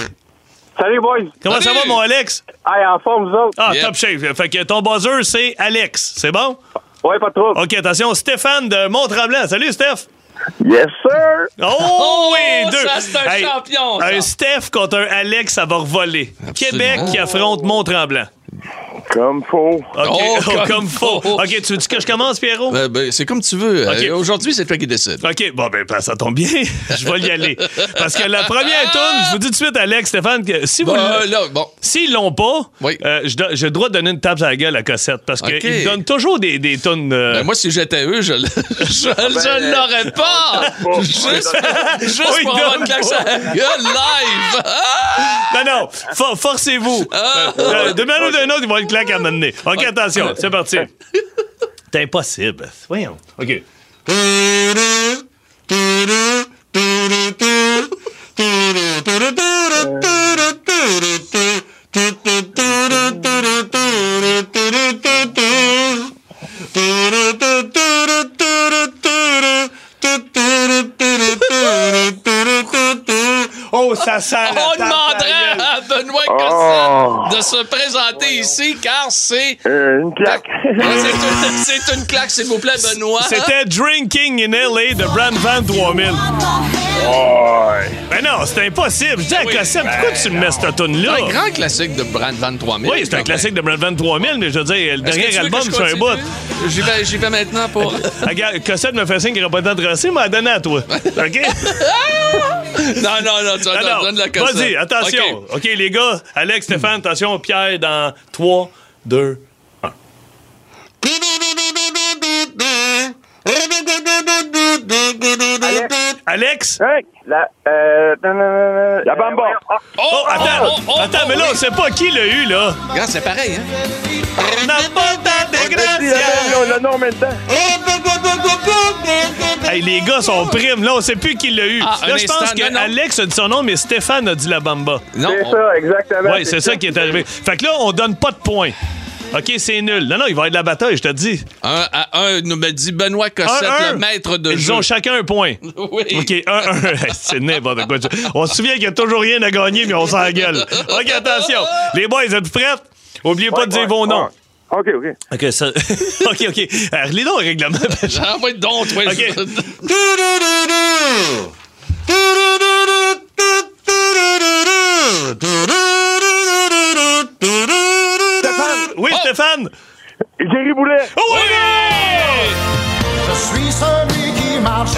Salut, boys. Comment ça va, mon Alex? Hey, en forme, vous autres? Ah, Yep. top shape. Fait que ton buzzer, c'est Alex. C'est bon? Ouais, pas trop. OK, attention. Stéphane de Mont-Tremblant. Salut, Steph. Yes, sir. Oh, [LAUGHS] Oh, oui, deux. ça, c'est un champion, ça. Un Steph contre un Alex, ça va revoler. Absolument. Québec qui affronte Mont-Tremblant. Comme faux. OK, Oh, comme, comme faux. faux. OK, tu veux que je commence, Pierrot? Euh, ben, c'est comme tu veux. Ok. Euh, Aujourd'hui, c'est toi qui décides. OK, bon, ben, ben, ça tombe bien. [LAUGHS] je vais y aller. Parce que la première tourne, je vous dis tout de suite, Alex, Stéphane, que si vous. Bon, l'a- euh, là, bon. S'ils l'ont pas, Oui. euh, j'ai le droit de donner une tape à la gueule à Cossette parce qu'ils donnent toujours des, des tonnes. euh, Ben, moi, si j'étais eux, je, l- [LAUGHS] je, je l'aurais pas. Juste, juste Oui, pour avoir une claque sur la gueule live. Ah! Non, non, for- forcez-vous. Ah. De manière ou d'une autre, ils vont une claque à m'amener. OK, attention, c'est parti. [LAUGHS] C'est impossible. Voyons. OK. Oh, ça sent la On tape à la demanderait gueule. à Benoît Oh. Cossette de se présenter ici, car c'est... Euh, une claque. [LAUGHS] C'est une, c'est une claque, s'il vous plaît, Benoît. C'était Drinking in LA de Brand Van 3000. Ouais. Ben non, c'est impossible. Je dis à Oui. Cossette, pourquoi tu me mets cette tune-là? un grand classique de Brand Van 3000. Oui, c'est un classique de Brand Van 3000, mais je veux dire, le dernier album, c'est un bout. J'y vais, j'y vais maintenant pour... Regarde, Cossette me fait signe qu'il n'y aura pas de temps de mais elle donné à toi. [LAUGHS] OK? [LAUGHS] Non, non, non, tu vas Non, non. donne la cassette. Vas-y, attention. OK. OK, les gars. Alex, Stéphane, attention. Pierre, dans 3, 2, 1. Alex? La, euh, la bamba. Oh, attends, attends, mais là, on sait pas qui l'a eu, là. Regarde, c'est pareil, hein? Le nom en même temps. [LAUGHS] Hey, les gars sont primes. Là, on sait plus qui l'a eu. Ah, là, je pense que non, non. Alex a dit son nom, mais Stéphane a dit la bamba. Non, C'est on- ça, exactement. Oui, c'est ça qui est arrivé. Fait que là, on donne pas de points. OK, c'est nul. Non, non, il va y avoir de la bataille, je te dis. Un à un, nous me dit Benoît Cossette, Un, un. le maître de Ils jeu. ont chacun un point. [LAUGHS] Oui. OK, un, un. [LAUGHS] C'est n'importe quoi. On se souvient qu'il n'y a toujours rien à gagner, mais on s'engueule. OK, attention. Les boys, êtes prêts? Oubliez pas de dire vos noms. OK, OK. OK, ça... [LAUGHS] OK, OK. Euh, Relis donc le règlement. Ouais, donc, toi. OK. Jerry Boulet. Oh, oui! Je suis celui qui marche.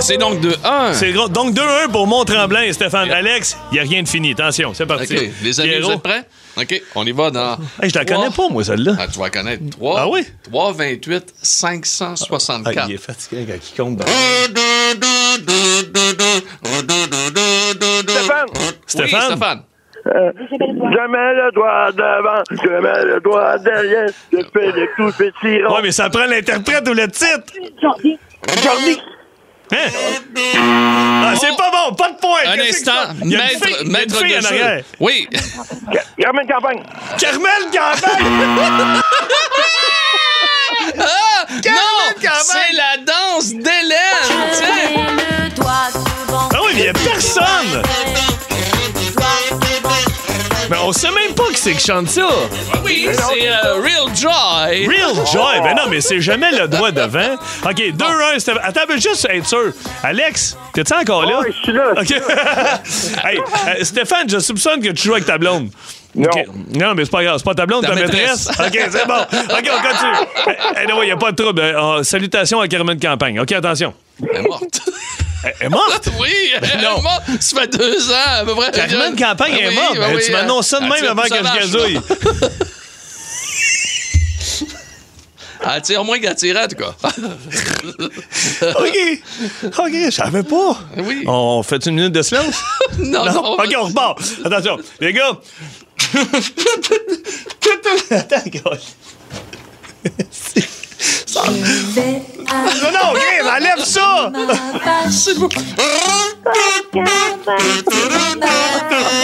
C'est donc de 1. C'est gros. Donc 2-1 pour Mont-Tremblant et Stéphane. Alex, il n'y a rien de fini. Attention, c'est parti. OK, les amis, Pierrot. vous êtes prêts? OK, on y va dans... [LAUGHS] Hey, je la connais pas, moi, celle-là. Ah, tu vas connaître. 3, Ah oui? 3, 28, Ah, 564. il est fatigué quand il compte. dans- Stéphane. Stéphane? Oui, Stéphane. Euh, jamais le doigt devant, jamais le doigt derrière. Je fais des coups petits ronds. Ouais, mais ça prend l'interprète ou le titre. Jordi. Jordi. Hein? Ah, c'est pas bon, pas de point. Un instant, c'est? Il y a une maître, fille- il y a une maître fille de en jeu. arrière. Oui. Carmen Campagne. Carmel Campagne! Ah! Non! C'est la danse d'Hélène! tiens. Ah oui, mais il y a personne! Mais on sait même pas qui c'est qui chante ça. Oui, c'est euh, Real Joy. Real Joy. Ben non, mais c'est jamais le doigt devant. OK, 2-1. Stéphane. Attends, je veux juste être sûr. Alex, t'es-tu encore là? Ouais, je suis là. OK. [LAUGHS] hey, euh, Stéphane, je soupçonne que tu joues avec ta blonde. Non. Non, mais c'est pas grave. C'est pas ta blonde, Ta ta maîtresse. maîtresse. [LAUGHS] OK, c'est bon. OK, on continue. [LAUGHS] Il n'y a pas de trouble. Euh, salutations à Carmen Campagne. OK, attention. Elle est morte. Elle est morte? Oui, elle Non. est morte. Ça fait deux ans, à peu près. Carmen Campagne Ah est morte. ben Ben, oui, tu m'annonces ça de elle même avant que je gazouille. Elle tire moins qu'elle tirait, en tout cas. [LAUGHS] OK. OK, je savais pas. Oui. On fait une minute de silence? [LAUGHS] Non, non. OK, on repart. Attention. Les gars. [LAUGHS] Attends, Ça- [LAUGHS] Non, non, OK, enlève ça!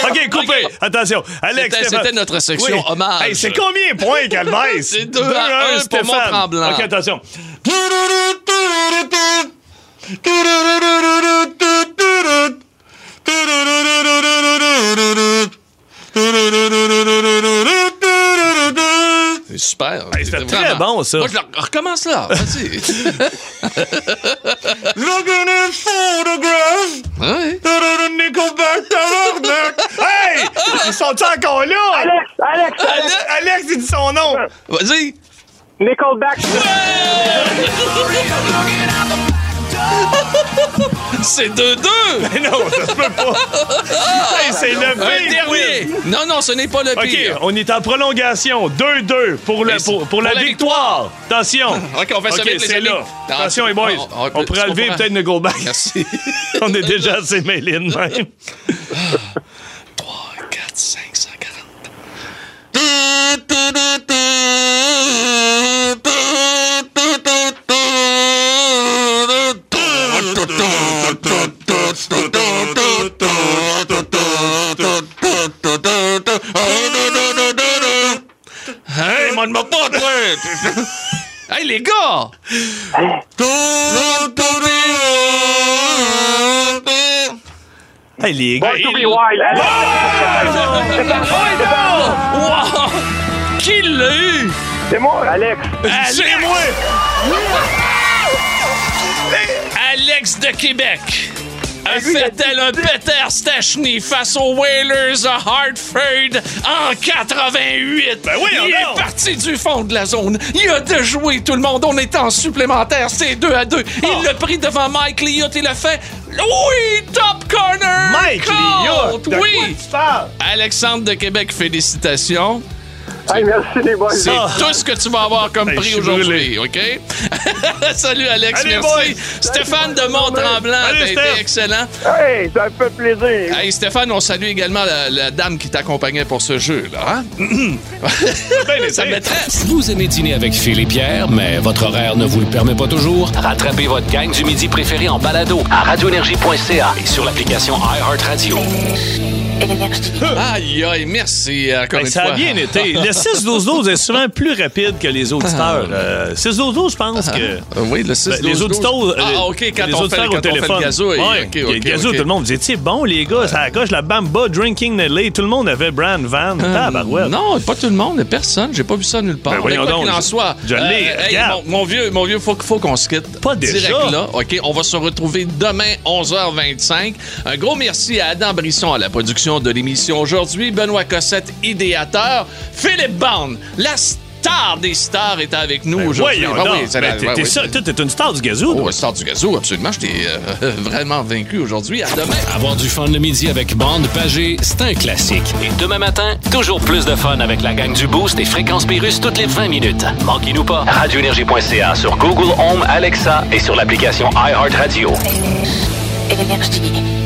OK, coupé. Attention. Alex, C'était- notre section hommage. Hey, c'est combien de points, Calvaise? [LAUGHS] C'est deux à un pour Stéphane. Mont-Tremblant. OK, attention. [LAUGHS] C'est super. Hey, c'était très Vraiment. bon, ça. Moi, je recommence là. Vas-y. [LAUGHS] Looking at photograph. Ouais. Nickelback, tabarnak. Hey! Ils sont encore là? Alex, Alex, Alex, Alex, il dit son nom. Vas-y. Nickelback. [LAUGHS] C'est 2-2. Mais non, ça se peut pas. [LAUGHS] Hey, c'est le pire. dernier. Non, non, ce n'est pas le OK, pire. on est en prolongation. 2-2 pour, le, pour, pour la pour la victoire. Attention. [LAUGHS] OK, on fait ça les c'est là. Attention, les boys. on- On, on- pourrait lever peut-être Nickelback. Merci. [LAUGHS] on est déjà assez mêlés de même. 3, 4, 5, 140. [LAUGHS] Hey, les gars! Hey, les gars. Born to be wild. Wow! Qui l'a eu? C'est moi, Alex. C'est moi. Alex de Québec. Fait-elle un Peter Stachny face aux Whalers de Hartford en 88? Ben oui, Il est parti du fond de la zone. Il a déjoué tout le monde. On est en supplémentaire. C'est 2 à 2. Oh. Il l'a pris devant Mike Liotte. Il l'a fait. Oui, top corner! Mike Liotte! De Oui! quoi tu parles? Alexandre de Québec, félicitations. Hey, merci les boys. C'est Ah. tout ce que tu vas avoir comme Hey, prix aujourd'hui, OK? [LAUGHS] Salut, Alex, Allez, merci. boys. Stéphane de Mont-Tremblant, t'as été excellent. Hey, ça me fait plaisir. Hey, Stéphane, on salue également la, la dame qui t'accompagnait pour ce jeu, là. Hein? Ça. [LAUGHS] Si vous aimez dîner avec Phil et Pierre, mais votre horaire ne vous le permet pas toujours, rattrapez votre gang du midi préféré en balado à radioénergie.ca et sur l'application iHeartRadio. Aïe, aïe, merci encore Ben, une ça fois. a bien été. Le [LAUGHS] 6-12-12 est souvent plus rapide que les auditeurs. Euh, 6-12-12, je pense que. Euh, oui, le 6 Ben, les auditeurs. euh, Ah, OK, quand les on fait, auditeurs quand au on fait téléphone. le gazouille. Ouais, OK, le OK, gazou, tout le monde disait, tu bon, les gars, ça coche la Bamba, Drinking Nelly. Tout le monde avait Brand Van. Euh. Non, pas tout le monde, personne. J'ai pas vu ça nulle part. Ben, voyons donc, qu'il en je- soit, je l'ai, hey, mon vieux, mon vieux, faut, faut qu'on se quitte. Pas déjà? Direct là, OK? On va se retrouver demain, 11h25. Un gros merci à Adam Brisson à la production de l'émission aujourd'hui. Benoît Cossette, idéateur. Philippe Bond, la star des stars, est avec nous aujourd'hui. Voyons Ah donc. oui, c'est Ben, ouais, t'es oui, ça- t'es une star du gazou. Oh, star du gazou, absolument. Je t'ai euh, [LAUGHS] vraiment vaincu aujourd'hui. À demain. Avoir du fun le midi avec Bande Pagé, c'est un classique. Et demain matin, toujours plus de fun avec la gang du Boost et Fréquence Pérusse toutes les 20 minutes. Manquez-nous pas. Radioénergie.ca sur Google Home, Alexa et sur l'application iHeartRadio. Énergie.